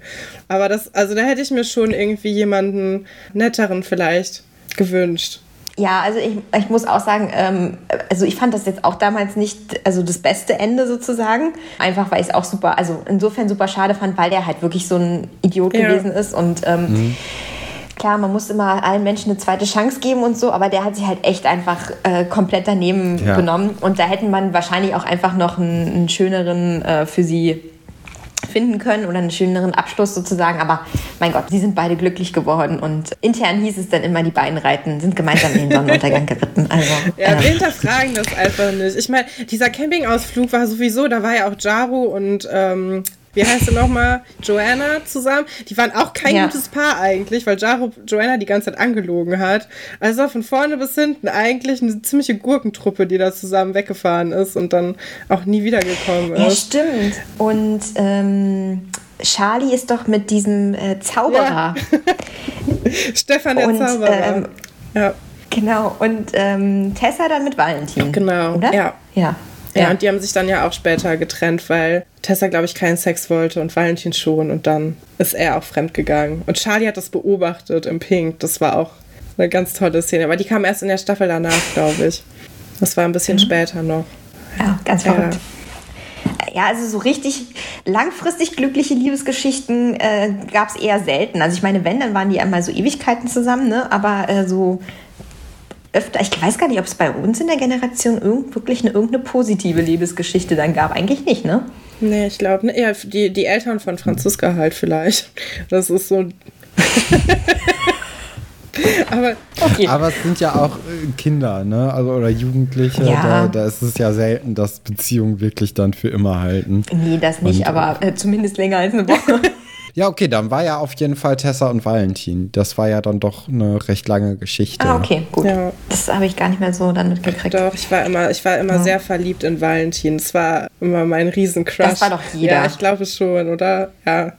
Aber das, also da hätte ich mir schon irgendwie jemanden netteren vielleicht gewünscht. Ja, also ich, ich muss auch sagen, ähm, also ich fand das jetzt auch damals nicht, also das beste Ende sozusagen. Einfach weil ich es auch super, also insofern super schade fand, weil der halt wirklich so ein Idiot ja. gewesen ist. Und ähm, mhm. klar, man muss immer allen Menschen eine zweite Chance geben und so, aber der hat sich halt echt einfach äh, komplett daneben ja. genommen. Und da hätten man wahrscheinlich auch einfach noch einen, einen schöneren äh, für sie finden können oder einen schöneren Abschluss sozusagen. Aber mein Gott, sie sind beide glücklich geworden und intern hieß es dann immer, die beiden reiten, sind gemeinsam in den Sonnenuntergang geritten. Also, ja, äh. wir hinterfragen das einfach nicht. Ich meine, dieser Campingausflug war sowieso, da war ja auch Jaru und ähm, wie heißt sie nochmal, Joanna zusammen. Die waren auch kein ja. gutes Paar eigentlich, weil Jaro Joanna die ganze Zeit angelogen hat. Also von vorne bis hinten eigentlich eine ziemliche Gurkentruppe, die da zusammen weggefahren ist und dann auch nie wiedergekommen ist. Ja, stimmt. Und ähm, Charlie ist doch mit diesem äh, Zauberer. Ja. Stefan der und, Zauberer. Ähm, ja. Genau, und ähm, Tessa dann mit Valentin. Genau, oder? Ja. Ja. Ja, und die haben sich dann ja auch später getrennt, weil Tessa, glaube ich, keinen Sex wollte und Valentin schon. Und dann ist er auch fremd gegangen. Und Charlie hat das beobachtet im Pink. Das war auch eine ganz tolle Szene. Aber die kam erst in der Staffel danach, glaube ich. Das war ein bisschen mhm. später noch. Ja, ganz verrückt. Ja. ja, also so richtig langfristig glückliche Liebesgeschichten äh, gab es eher selten. Also ich meine, wenn, dann waren die einmal so Ewigkeiten zusammen, ne? Aber äh, so öfter, ich weiß gar nicht, ob es bei uns in der Generation irgend, wirklich eine, irgendeine positive Liebesgeschichte dann gab. Eigentlich nicht, ne? Nee, ich glaube, ne, ja, die, die Eltern von Franziska halt vielleicht. Das ist so. aber, okay. aber es sind ja auch äh, Kinder, ne? Also, oder Jugendliche. Ja. Da, da, ist es ja selten, dass Beziehungen wirklich dann für immer halten. Nee, das nicht, Und, aber äh, zumindest länger als eine Woche. Ja, okay, dann war ja auf jeden Fall Tessa und Valentin. Das war ja dann doch eine recht lange Geschichte. Ah, okay, gut. Ja. Das habe ich gar nicht mehr so dann mitgekriegt. Doch, ich war immer, ich war immer ja. sehr verliebt in Valentin. Es war immer mein Riesencrush. Das war doch jeder. Ja, ich glaube schon, oder? Ja.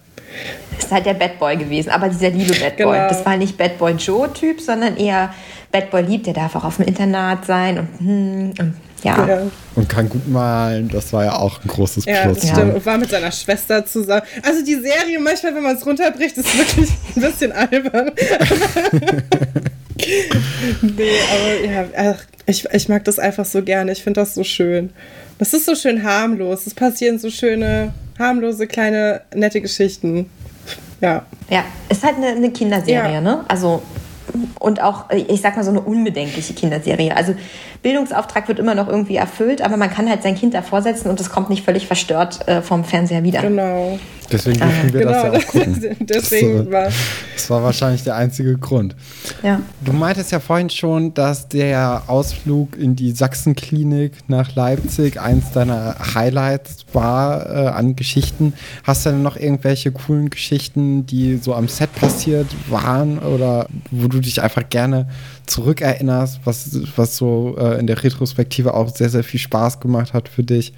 Ist halt der Bad Boy gewesen, aber dieser liebe Bad Boy. Genau. Das war nicht Bad Boy Joe-Typ, sondern eher Bad Boy liebt, der darf auch auf dem Internat sein und, hm, und ja. ja. Und kann gut malen, das war ja auch ein großes ja, Plus. Ja, stimmt. Und war mit seiner Schwester zusammen. Also die Serie, manchmal, wenn man es runterbricht, ist wirklich ein bisschen albern. nee, aber ja, ach, ich, ich mag das einfach so gerne. Ich finde das so schön. Das ist so schön harmlos. Es passieren so schöne, harmlose, kleine, nette Geschichten. Ja. Ja, ist halt eine, eine Kinderserie, ja. ne? Also und auch, ich sag mal, so eine unbedenkliche Kinderserie. Also Bildungsauftrag wird immer noch irgendwie erfüllt, aber man kann halt sein Kind davor setzen und es kommt nicht völlig verstört äh, vom Fernseher wieder. Genau. Deswegen dürfen wir genau, das ja auch gucken. Deswegen war das war wahrscheinlich der einzige Grund. Ja. Du meintest ja vorhin schon, dass der Ausflug in die Sachsenklinik nach Leipzig eins deiner Highlights war äh, an Geschichten. Hast du denn noch irgendwelche coolen Geschichten, die so am Set passiert waren oder wo du dich einfach gerne zurückerinnerst, was, was so äh, in der Retrospektive auch sehr, sehr viel Spaß gemacht hat für dich?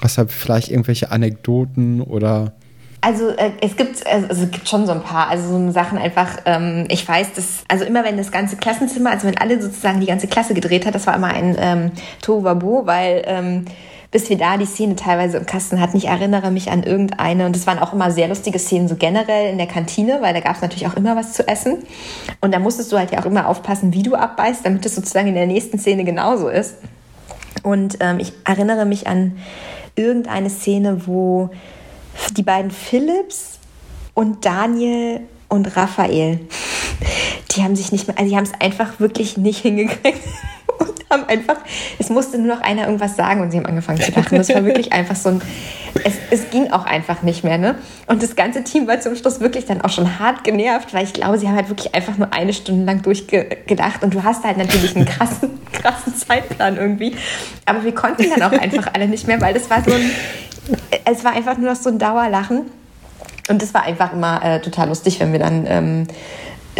Hast vielleicht irgendwelche Anekdoten oder also äh, es gibt also es gibt schon so ein paar, also so Sachen einfach. Ähm, ich weiß, dass also immer wenn das ganze Klassenzimmer, also wenn alle sozusagen die ganze Klasse gedreht hat, das war immer ein ähm, Tohuwabohu, weil ähm, bis wir da die Szene teilweise im Kasten hatten. Ich erinnere mich an irgendeine und es waren auch immer sehr lustige Szenen so generell in der Kantine, weil da gab es natürlich auch immer was zu essen und da musstest du halt ja auch immer aufpassen, wie du abbeißt, damit es sozusagen in der nächsten Szene genauso ist. Und ähm, ich erinnere mich an irgendeine Szene, wo die beiden Philips und Daniel und Raphael, die haben sich nicht mehr, also die haben es einfach wirklich nicht hingekriegt. Und haben einfach, es musste nur noch einer irgendwas sagen und sie haben angefangen zu lachen. Das war wirklich einfach so ein, es, es ging auch einfach nicht mehr, ne? Und das ganze Team war zum Schluss wirklich dann auch schon hart genervt, weil ich glaube, sie haben halt wirklich einfach nur eine Stunde lang durchgedacht und du hast halt natürlich einen krassen, krassen Zeitplan irgendwie. Aber wir konnten dann auch einfach alle nicht mehr, weil das war so ein, es war einfach nur noch so ein Dauerlachen. Und das war einfach immer äh, total lustig, wenn wir dann ähm,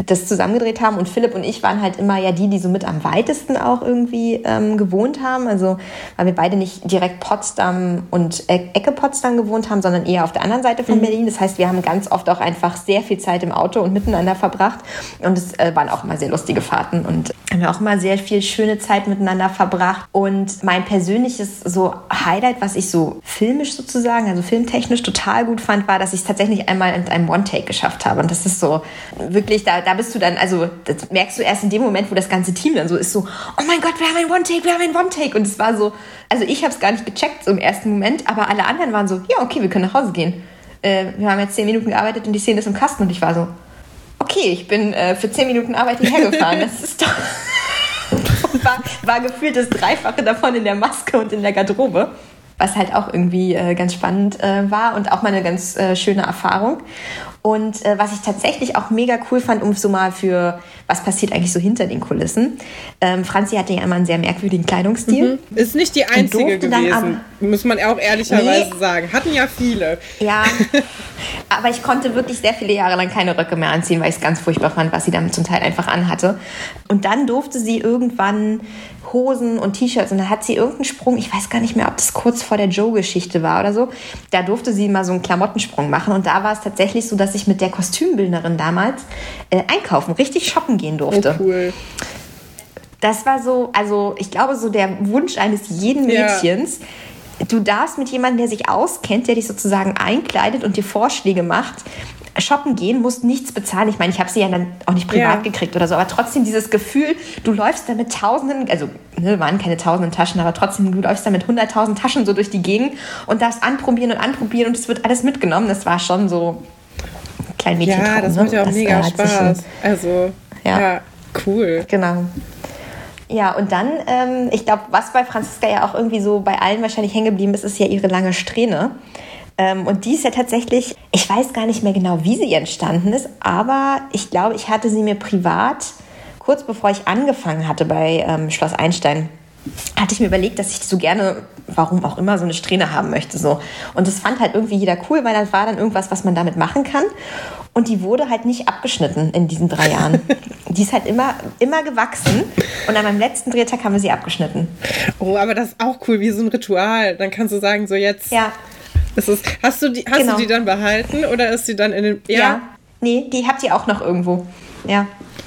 das zusammengedreht haben. Und Philipp und ich waren halt immer ja die, die so mit am weitesten auch irgendwie ähm, gewohnt haben. Also weil wir beide nicht direkt Potsdam und e Ecke Potsdam gewohnt haben, sondern eher auf der anderen Seite von mhm. Berlin. Das heißt, wir haben ganz oft auch einfach sehr viel Zeit im Auto und miteinander verbracht. Und es äh, waren auch immer sehr lustige Fahrten und haben auch immer sehr viel schöne Zeit miteinander verbracht. Und mein persönliches so Highlight, was ich so filmisch sozusagen, also filmtechnisch total gut fand, war, dass ich es tatsächlich einmal in einem One-Take geschafft habe. Und das ist so wirklich, da, da bist du dann, also das merkst du erst in dem Moment, wo das ganze Team dann so ist, so, oh mein Gott, wir haben ein One-Take, wir haben ein One-Take. Und es war so, also ich habe es gar nicht gecheckt so im ersten Moment, aber alle anderen waren so, ja, okay, wir können nach Hause gehen. Äh, wir haben jetzt zehn Minuten gearbeitet und die Szene ist im Kasten und ich war so, okay, ich bin äh, für zehn Minuten Arbeit hierher gefahren. Das ist doch. war, war gefühlt das Dreifache davon in der Maske und in der Garderobe was halt auch irgendwie äh, ganz spannend äh, war und auch mal eine ganz äh, schöne Erfahrung. Und äh, was ich tatsächlich auch mega cool fand, um so mal für, was passiert eigentlich so hinter den Kulissen. Ähm, Franzi hatte ja immer einen sehr merkwürdigen Kleidungsstil. Mhm. Ist nicht die einzige gewesen, aber, muss man auch ehrlicherweise nee, sagen. Hatten ja viele. Ja, aber ich konnte wirklich sehr viele Jahre lang keine Röcke mehr anziehen, weil ich es ganz furchtbar fand, was sie damit zum Teil einfach anhatte. Und dann durfte sie irgendwann Hosen und T-Shirts und dann hat sie irgendeinen Sprung, ich weiß gar nicht mehr, ob das kurz vor der Joe-Geschichte war oder so, da durfte sie mal so einen Klamottensprung machen und da war es tatsächlich so, dass ich mit der Kostümbildnerin damals äh, einkaufen, richtig shoppen gehen durfte. Oh, cool. Das war so, also ich glaube, so der Wunsch eines jeden Mädchens. Ja. Du darfst mit jemandem, der sich auskennt, der dich sozusagen einkleidet und dir Vorschläge macht, shoppen gehen, musst nichts bezahlen. Ich meine, ich habe sie ja dann auch nicht privat ja. gekriegt oder so, aber trotzdem dieses Gefühl, du läufst da mit tausenden, also ne, waren keine tausenden Taschen, aber trotzdem, du läufst da mit hunderttausend Taschen so durch die Gegend und darfst anprobieren und anprobieren und es wird alles mitgenommen. Das war schon so klein Mädchen. Ja, das ne? macht ja auch das mega Spaß. Also, ja. ja, cool. Genau. Ja, und dann, ähm, ich glaube, was bei Franziska ja auch irgendwie so bei allen wahrscheinlich hängen geblieben ist, ist ja ihre lange Strähne. Ähm, und die ist ja tatsächlich, ich weiß gar nicht mehr genau, wie sie entstanden ist, aber ich glaube, ich hatte sie mir privat, kurz bevor ich angefangen hatte bei ähm, Schloss Einstein, hatte ich mir überlegt, dass ich so gerne, warum auch immer, so eine Strähne haben möchte. So. Und das fand halt irgendwie jeder cool, weil das war dann irgendwas, was man damit machen kann. Und die wurde halt nicht abgeschnitten in diesen drei Jahren. die ist halt immer, immer gewachsen. Und an meinem letzten Drehtag haben wir sie abgeschnitten. Oh, aber das ist auch cool, wie so ein Ritual. Dann kannst du sagen, so jetzt. Ja. Ist hast du die, hast genau. du die dann behalten oder ist sie dann in den. Ja? ja. Nee, die habt ihr auch noch irgendwo. Ja.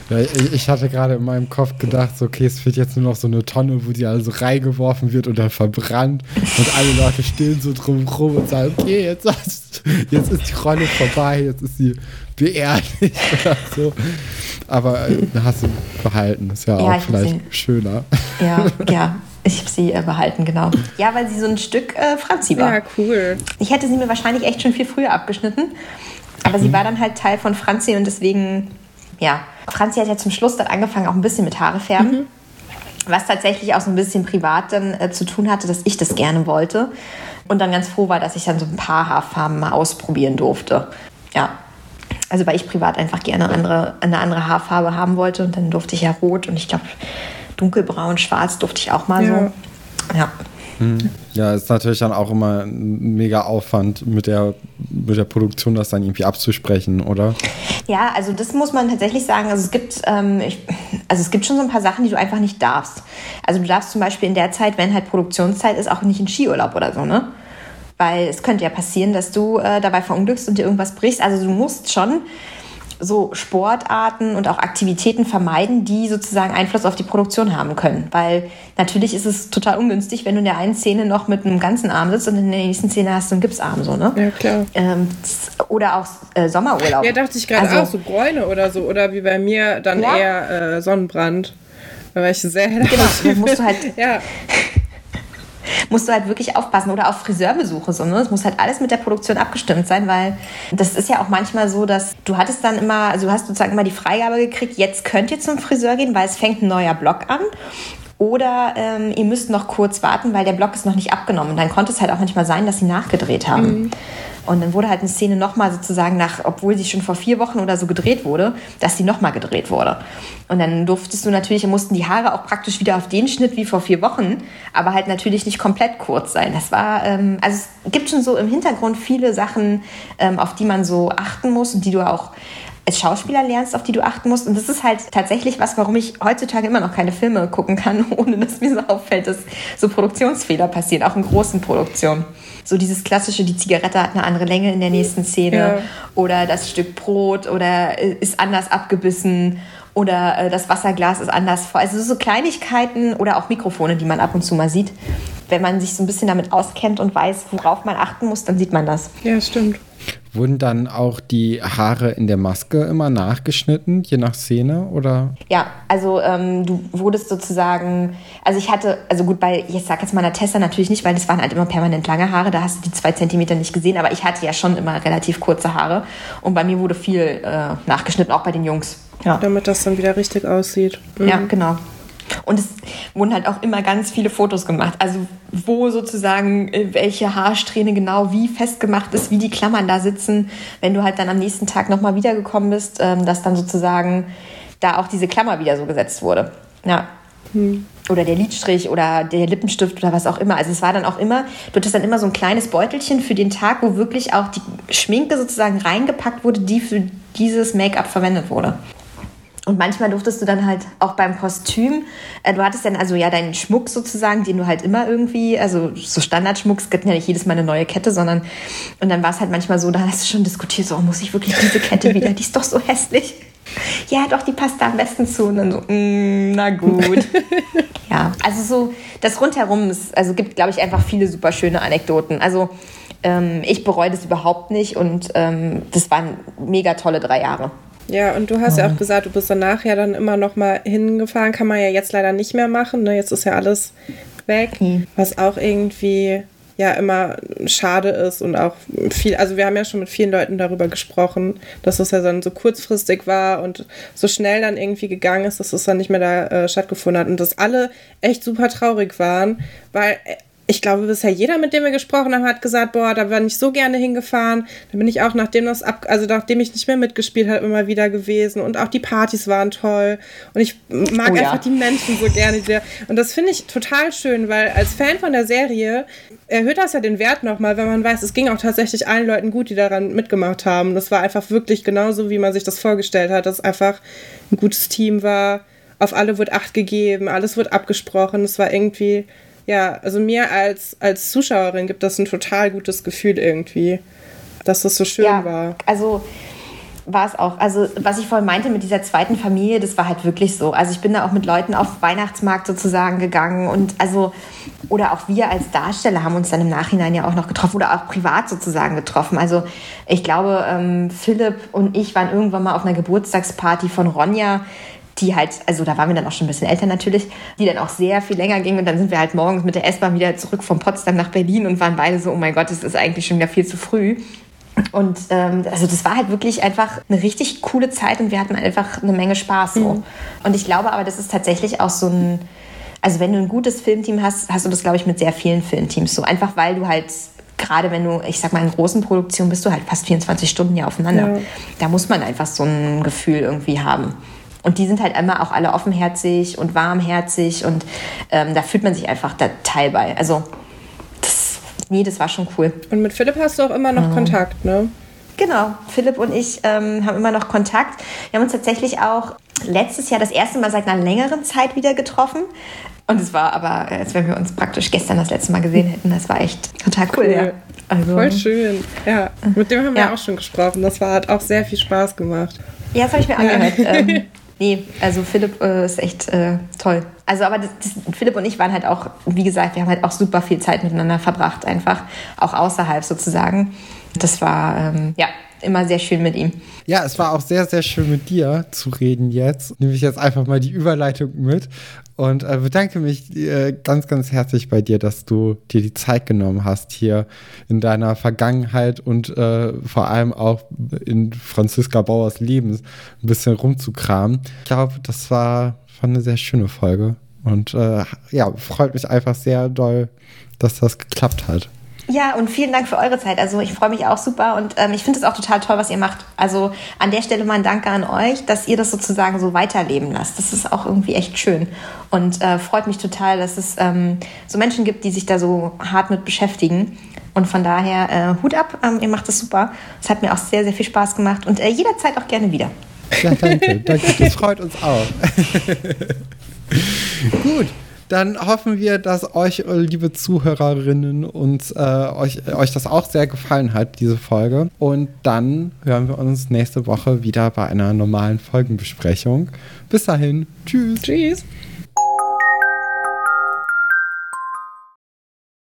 Ja, ich hatte gerade in meinem Kopf gedacht, so, okay, es fehlt jetzt nur noch so eine Tonne, wo die also reingeworfen wird und dann verbrannt und alle Leute stehen so drumherum und sagen, okay, jetzt, jetzt ist die Rolle vorbei, jetzt ist sie beerdigt oder so. Aber äh, hast du behalten, ist ja, ja auch vielleicht schöner. Ja, ja. Ich habe sie äh, behalten, genau. Ja, weil sie so ein Stück äh, Franzi war. Ja, cool. Ich hätte sie mir wahrscheinlich echt schon viel früher abgeschnitten. Aber mhm. sie war dann halt Teil von Franzi und deswegen, ja. Franzi hat ja zum Schluss dann angefangen, auch ein bisschen mit Haare färben. Mhm. Was tatsächlich auch so ein bisschen privat dann äh, zu tun hatte, dass ich das gerne wollte. Und dann ganz froh war, dass ich dann so ein paar Haarfarben mal ausprobieren durfte. Ja. Also weil ich privat einfach gerne andere, eine andere Haarfarbe haben wollte und dann durfte ich ja rot und ich glaube dunkelbraun, schwarz durfte ich auch mal ja. so. Ja. Hm. Ja, ist natürlich dann auch immer ein mega Aufwand mit der, mit der Produktion, das dann irgendwie abzusprechen, oder? Ja, also das muss man tatsächlich sagen. Also es gibt, ähm, ich, also es gibt schon so ein paar Sachen, die du einfach nicht darfst. Also du darfst zum Beispiel in der Zeit, wenn halt Produktionszeit ist, auch nicht in Skiurlaub oder so, ne? Weil es könnte ja passieren, dass du äh, dabei verunglückst und dir irgendwas brichst. Also du musst schon so Sportarten und auch Aktivitäten vermeiden, die sozusagen Einfluss auf die Produktion haben können. Weil natürlich ist es total ungünstig, wenn du in der einen Szene noch mit einem ganzen Arm sitzt und in der nächsten Szene hast du einen Gipsarm, so, ne? Ja, klar. Ähm, oder auch äh, Sommerurlaub. Ja, dachte ich gerade also, auch, so Bräune oder so. Oder wie bei mir dann ja. eher äh, Sonnenbrand. Weil ich sehr Genau, dann musst du halt. ja musst du halt wirklich aufpassen. Oder auch Friseurbesuche. So, ne? Es muss halt alles mit der Produktion abgestimmt sein, weil das ist ja auch manchmal so, dass du hattest dann immer, also du hast sozusagen immer die Freigabe gekriegt, jetzt könnt ihr zum Friseur gehen, weil es fängt ein neuer Block an. Oder ähm, ihr müsst noch kurz warten, weil der Block ist noch nicht abgenommen. Und dann konnte es halt auch manchmal sein, dass sie nachgedreht haben. Mhm. Und dann wurde halt eine Szene nochmal sozusagen nach, obwohl sie schon vor vier Wochen oder so gedreht wurde, dass sie nochmal gedreht wurde. Und dann durftest du natürlich, mussten die Haare auch praktisch wieder auf den Schnitt wie vor vier Wochen, aber halt natürlich nicht komplett kurz sein. Das war, ähm, also es gibt schon so im Hintergrund viele Sachen, ähm, auf die man so achten muss und die du auch als Schauspieler lernst, auf die du achten musst. Und das ist halt tatsächlich was, warum ich heutzutage immer noch keine Filme gucken kann, ohne dass mir so auffällt, dass so Produktionsfehler passieren, auch in großen Produktionen. So dieses klassische, die Zigarette hat eine andere Länge in der nächsten Szene ja. oder das Stück Brot oder ist anders abgebissen oder äh, das Wasserglas ist anders vor. Also so Kleinigkeiten oder auch Mikrofone, die man ab und zu mal sieht. Wenn man sich so ein bisschen damit auskennt und weiß, worauf man achten muss, dann sieht man das. Ja, stimmt. Wurden dann auch die Haare in der Maske immer nachgeschnitten, je nach Szene, oder? Ja, also ähm, du wurdest sozusagen, also ich hatte, also gut, bei, ich sag jetzt mal einer Tessa natürlich nicht, weil das waren halt immer permanent lange Haare, da hast du die zwei Zentimeter nicht gesehen, aber ich hatte ja schon immer relativ kurze Haare und bei mir wurde viel äh, nachgeschnitten, auch bei den Jungs. Ja. Damit das dann wieder richtig aussieht. Mhm. Ja, genau. Und es wurden halt auch immer ganz viele Fotos gemacht. Also wo sozusagen äh, welche Haarsträhne genau wie festgemacht ist, wie die Klammern da sitzen. Wenn du halt dann am nächsten Tag nochmal wiedergekommen bist, ähm, dass dann sozusagen da auch diese Klammer wieder so gesetzt wurde. Ja. Hm. Oder der Lidstrich oder der Lippenstift oder was auch immer. Also es war dann auch immer, du hattest dann immer so ein kleines Beutelchen für den Tag, wo wirklich auch die Schminke sozusagen reingepackt wurde, die für dieses Make-up verwendet wurde. Und manchmal durftest du dann halt auch beim Kostüm, äh, du hattest dann also ja deinen Schmuck sozusagen, den du halt immer irgendwie, also so Standardschmuck, es gibt ja nicht jedes Mal eine neue Kette, sondern und dann war es halt manchmal so, da hast du schon diskutiert, so oh, muss ich wirklich diese Kette wieder, die ist doch so hässlich. Ja, doch, die passt da am besten zu. Und dann so, mm, na gut. ja, also so, das rundherum, ist, also gibt, glaube ich, einfach viele super schöne Anekdoten. Also ähm, ich bereue das überhaupt nicht und ähm, das waren mega tolle drei Jahre. Ja, und du hast ja auch gesagt, du bist danach ja dann immer noch mal hingefahren. Kann man ja jetzt leider nicht mehr machen. Ne? Jetzt ist ja alles weg. Mhm. Was auch irgendwie ja immer schade ist und auch viel, also wir haben ja schon mit vielen Leuten darüber gesprochen, dass es ja dann so kurzfristig war und so schnell dann irgendwie gegangen ist, dass es dann nicht mehr da äh, stattgefunden hat und dass alle echt super traurig waren, weil äh, ich glaube, bisher jeder, mit dem wir gesprochen haben, hat gesagt, boah, da bin ich so gerne hingefahren. Da bin ich auch, nachdem das ab, also nachdem ich nicht mehr mitgespielt habe, immer wieder gewesen. Und auch die Partys waren toll. Und ich mag oh, einfach ja. die Menschen so gerne. Und das finde ich total schön, weil als Fan von der Serie erhöht das ja den Wert nochmal, wenn man weiß, es ging auch tatsächlich allen Leuten gut, die daran mitgemacht haben. Das war einfach wirklich genauso, wie man sich das vorgestellt hat, dass einfach ein gutes Team war. Auf alle wird Acht gegeben, alles wird abgesprochen. Es war irgendwie ja, also mir als, als Zuschauerin gibt das ein total gutes Gefühl irgendwie, dass das so schön ja, war. Also war es auch. Also was ich vorhin meinte mit dieser zweiten Familie, das war halt wirklich so. Also ich bin da auch mit Leuten auf Weihnachtsmarkt sozusagen gegangen und also oder auch wir als Darsteller haben uns dann im Nachhinein ja auch noch getroffen oder auch privat sozusagen getroffen. Also ich glaube, ähm, Philipp und ich waren irgendwann mal auf einer Geburtstagsparty von Ronja die halt, also da waren wir dann auch schon ein bisschen älter natürlich, die dann auch sehr viel länger ging und dann sind wir halt morgens mit der S-Bahn wieder zurück von Potsdam nach Berlin und waren beide so, oh mein Gott, es ist eigentlich schon wieder viel zu früh. Und ähm, also das war halt wirklich einfach eine richtig coole Zeit und wir hatten einfach eine Menge Spaß so. Mhm. Und ich glaube aber, das ist tatsächlich auch so ein, also wenn du ein gutes Filmteam hast, hast du das, glaube ich, mit sehr vielen Filmteams so. Einfach weil du halt gerade wenn du, ich sag mal, in großen Produktionen bist du halt fast 24 Stunden ja aufeinander. Ja. Da muss man einfach so ein Gefühl irgendwie haben. Und die sind halt immer auch alle offenherzig und warmherzig und ähm, da fühlt man sich einfach da Teil bei. Also, das, nee, das war schon cool. Und mit Philipp hast du auch immer noch mhm. Kontakt, ne? Genau, Philipp und ich ähm, haben immer noch Kontakt. Wir haben uns tatsächlich auch letztes Jahr das erste Mal seit einer längeren Zeit wieder getroffen. Und es war aber, als wenn wir uns praktisch gestern das letzte Mal gesehen hätten. Das war echt total cool. cool. Ja. Also, Voll schön. Ja, mit dem haben wir ja. auch schon gesprochen. Das war, hat auch sehr viel Spaß gemacht. Ja, das habe ich mir angehört. ähm, Nee, also Philipp äh, ist echt äh, toll. Also, aber das, das, Philipp und ich waren halt auch, wie gesagt, wir haben halt auch super viel Zeit miteinander verbracht, einfach auch außerhalb sozusagen. Das war, ähm, ja, immer sehr schön mit ihm. Ja, es war auch sehr, sehr schön mit dir zu reden jetzt. Nehme ich jetzt einfach mal die Überleitung mit und äh, bedanke mich äh, ganz, ganz herzlich bei dir, dass du dir die Zeit genommen hast, hier in deiner Vergangenheit und äh, vor allem auch in Franziska Bauers Leben ein bisschen rumzukramen. Ich glaube, das war, war eine sehr schöne Folge. Und äh, ja, freut mich einfach sehr doll, dass das geklappt hat. Ja, und vielen Dank für eure Zeit. Also ich freue mich auch super und ähm, ich finde es auch total toll, was ihr macht. Also an der Stelle mal ein Danke an euch, dass ihr das sozusagen so weiterleben lasst. Das ist auch irgendwie echt schön und äh, freut mich total, dass es ähm, so Menschen gibt, die sich da so hart mit beschäftigen. Und von daher äh, Hut ab, ähm, ihr macht das super. Es hat mir auch sehr, sehr viel Spaß gemacht und äh, jederzeit auch gerne wieder. Ja, danke, danke. Das freut uns auch. Gut dann hoffen wir, dass euch, liebe Zuhörerinnen, uns, äh, euch, euch das auch sehr gefallen hat, diese Folge. Und dann hören wir uns nächste Woche wieder bei einer normalen Folgenbesprechung. Bis dahin. Tschüss. Tschüss.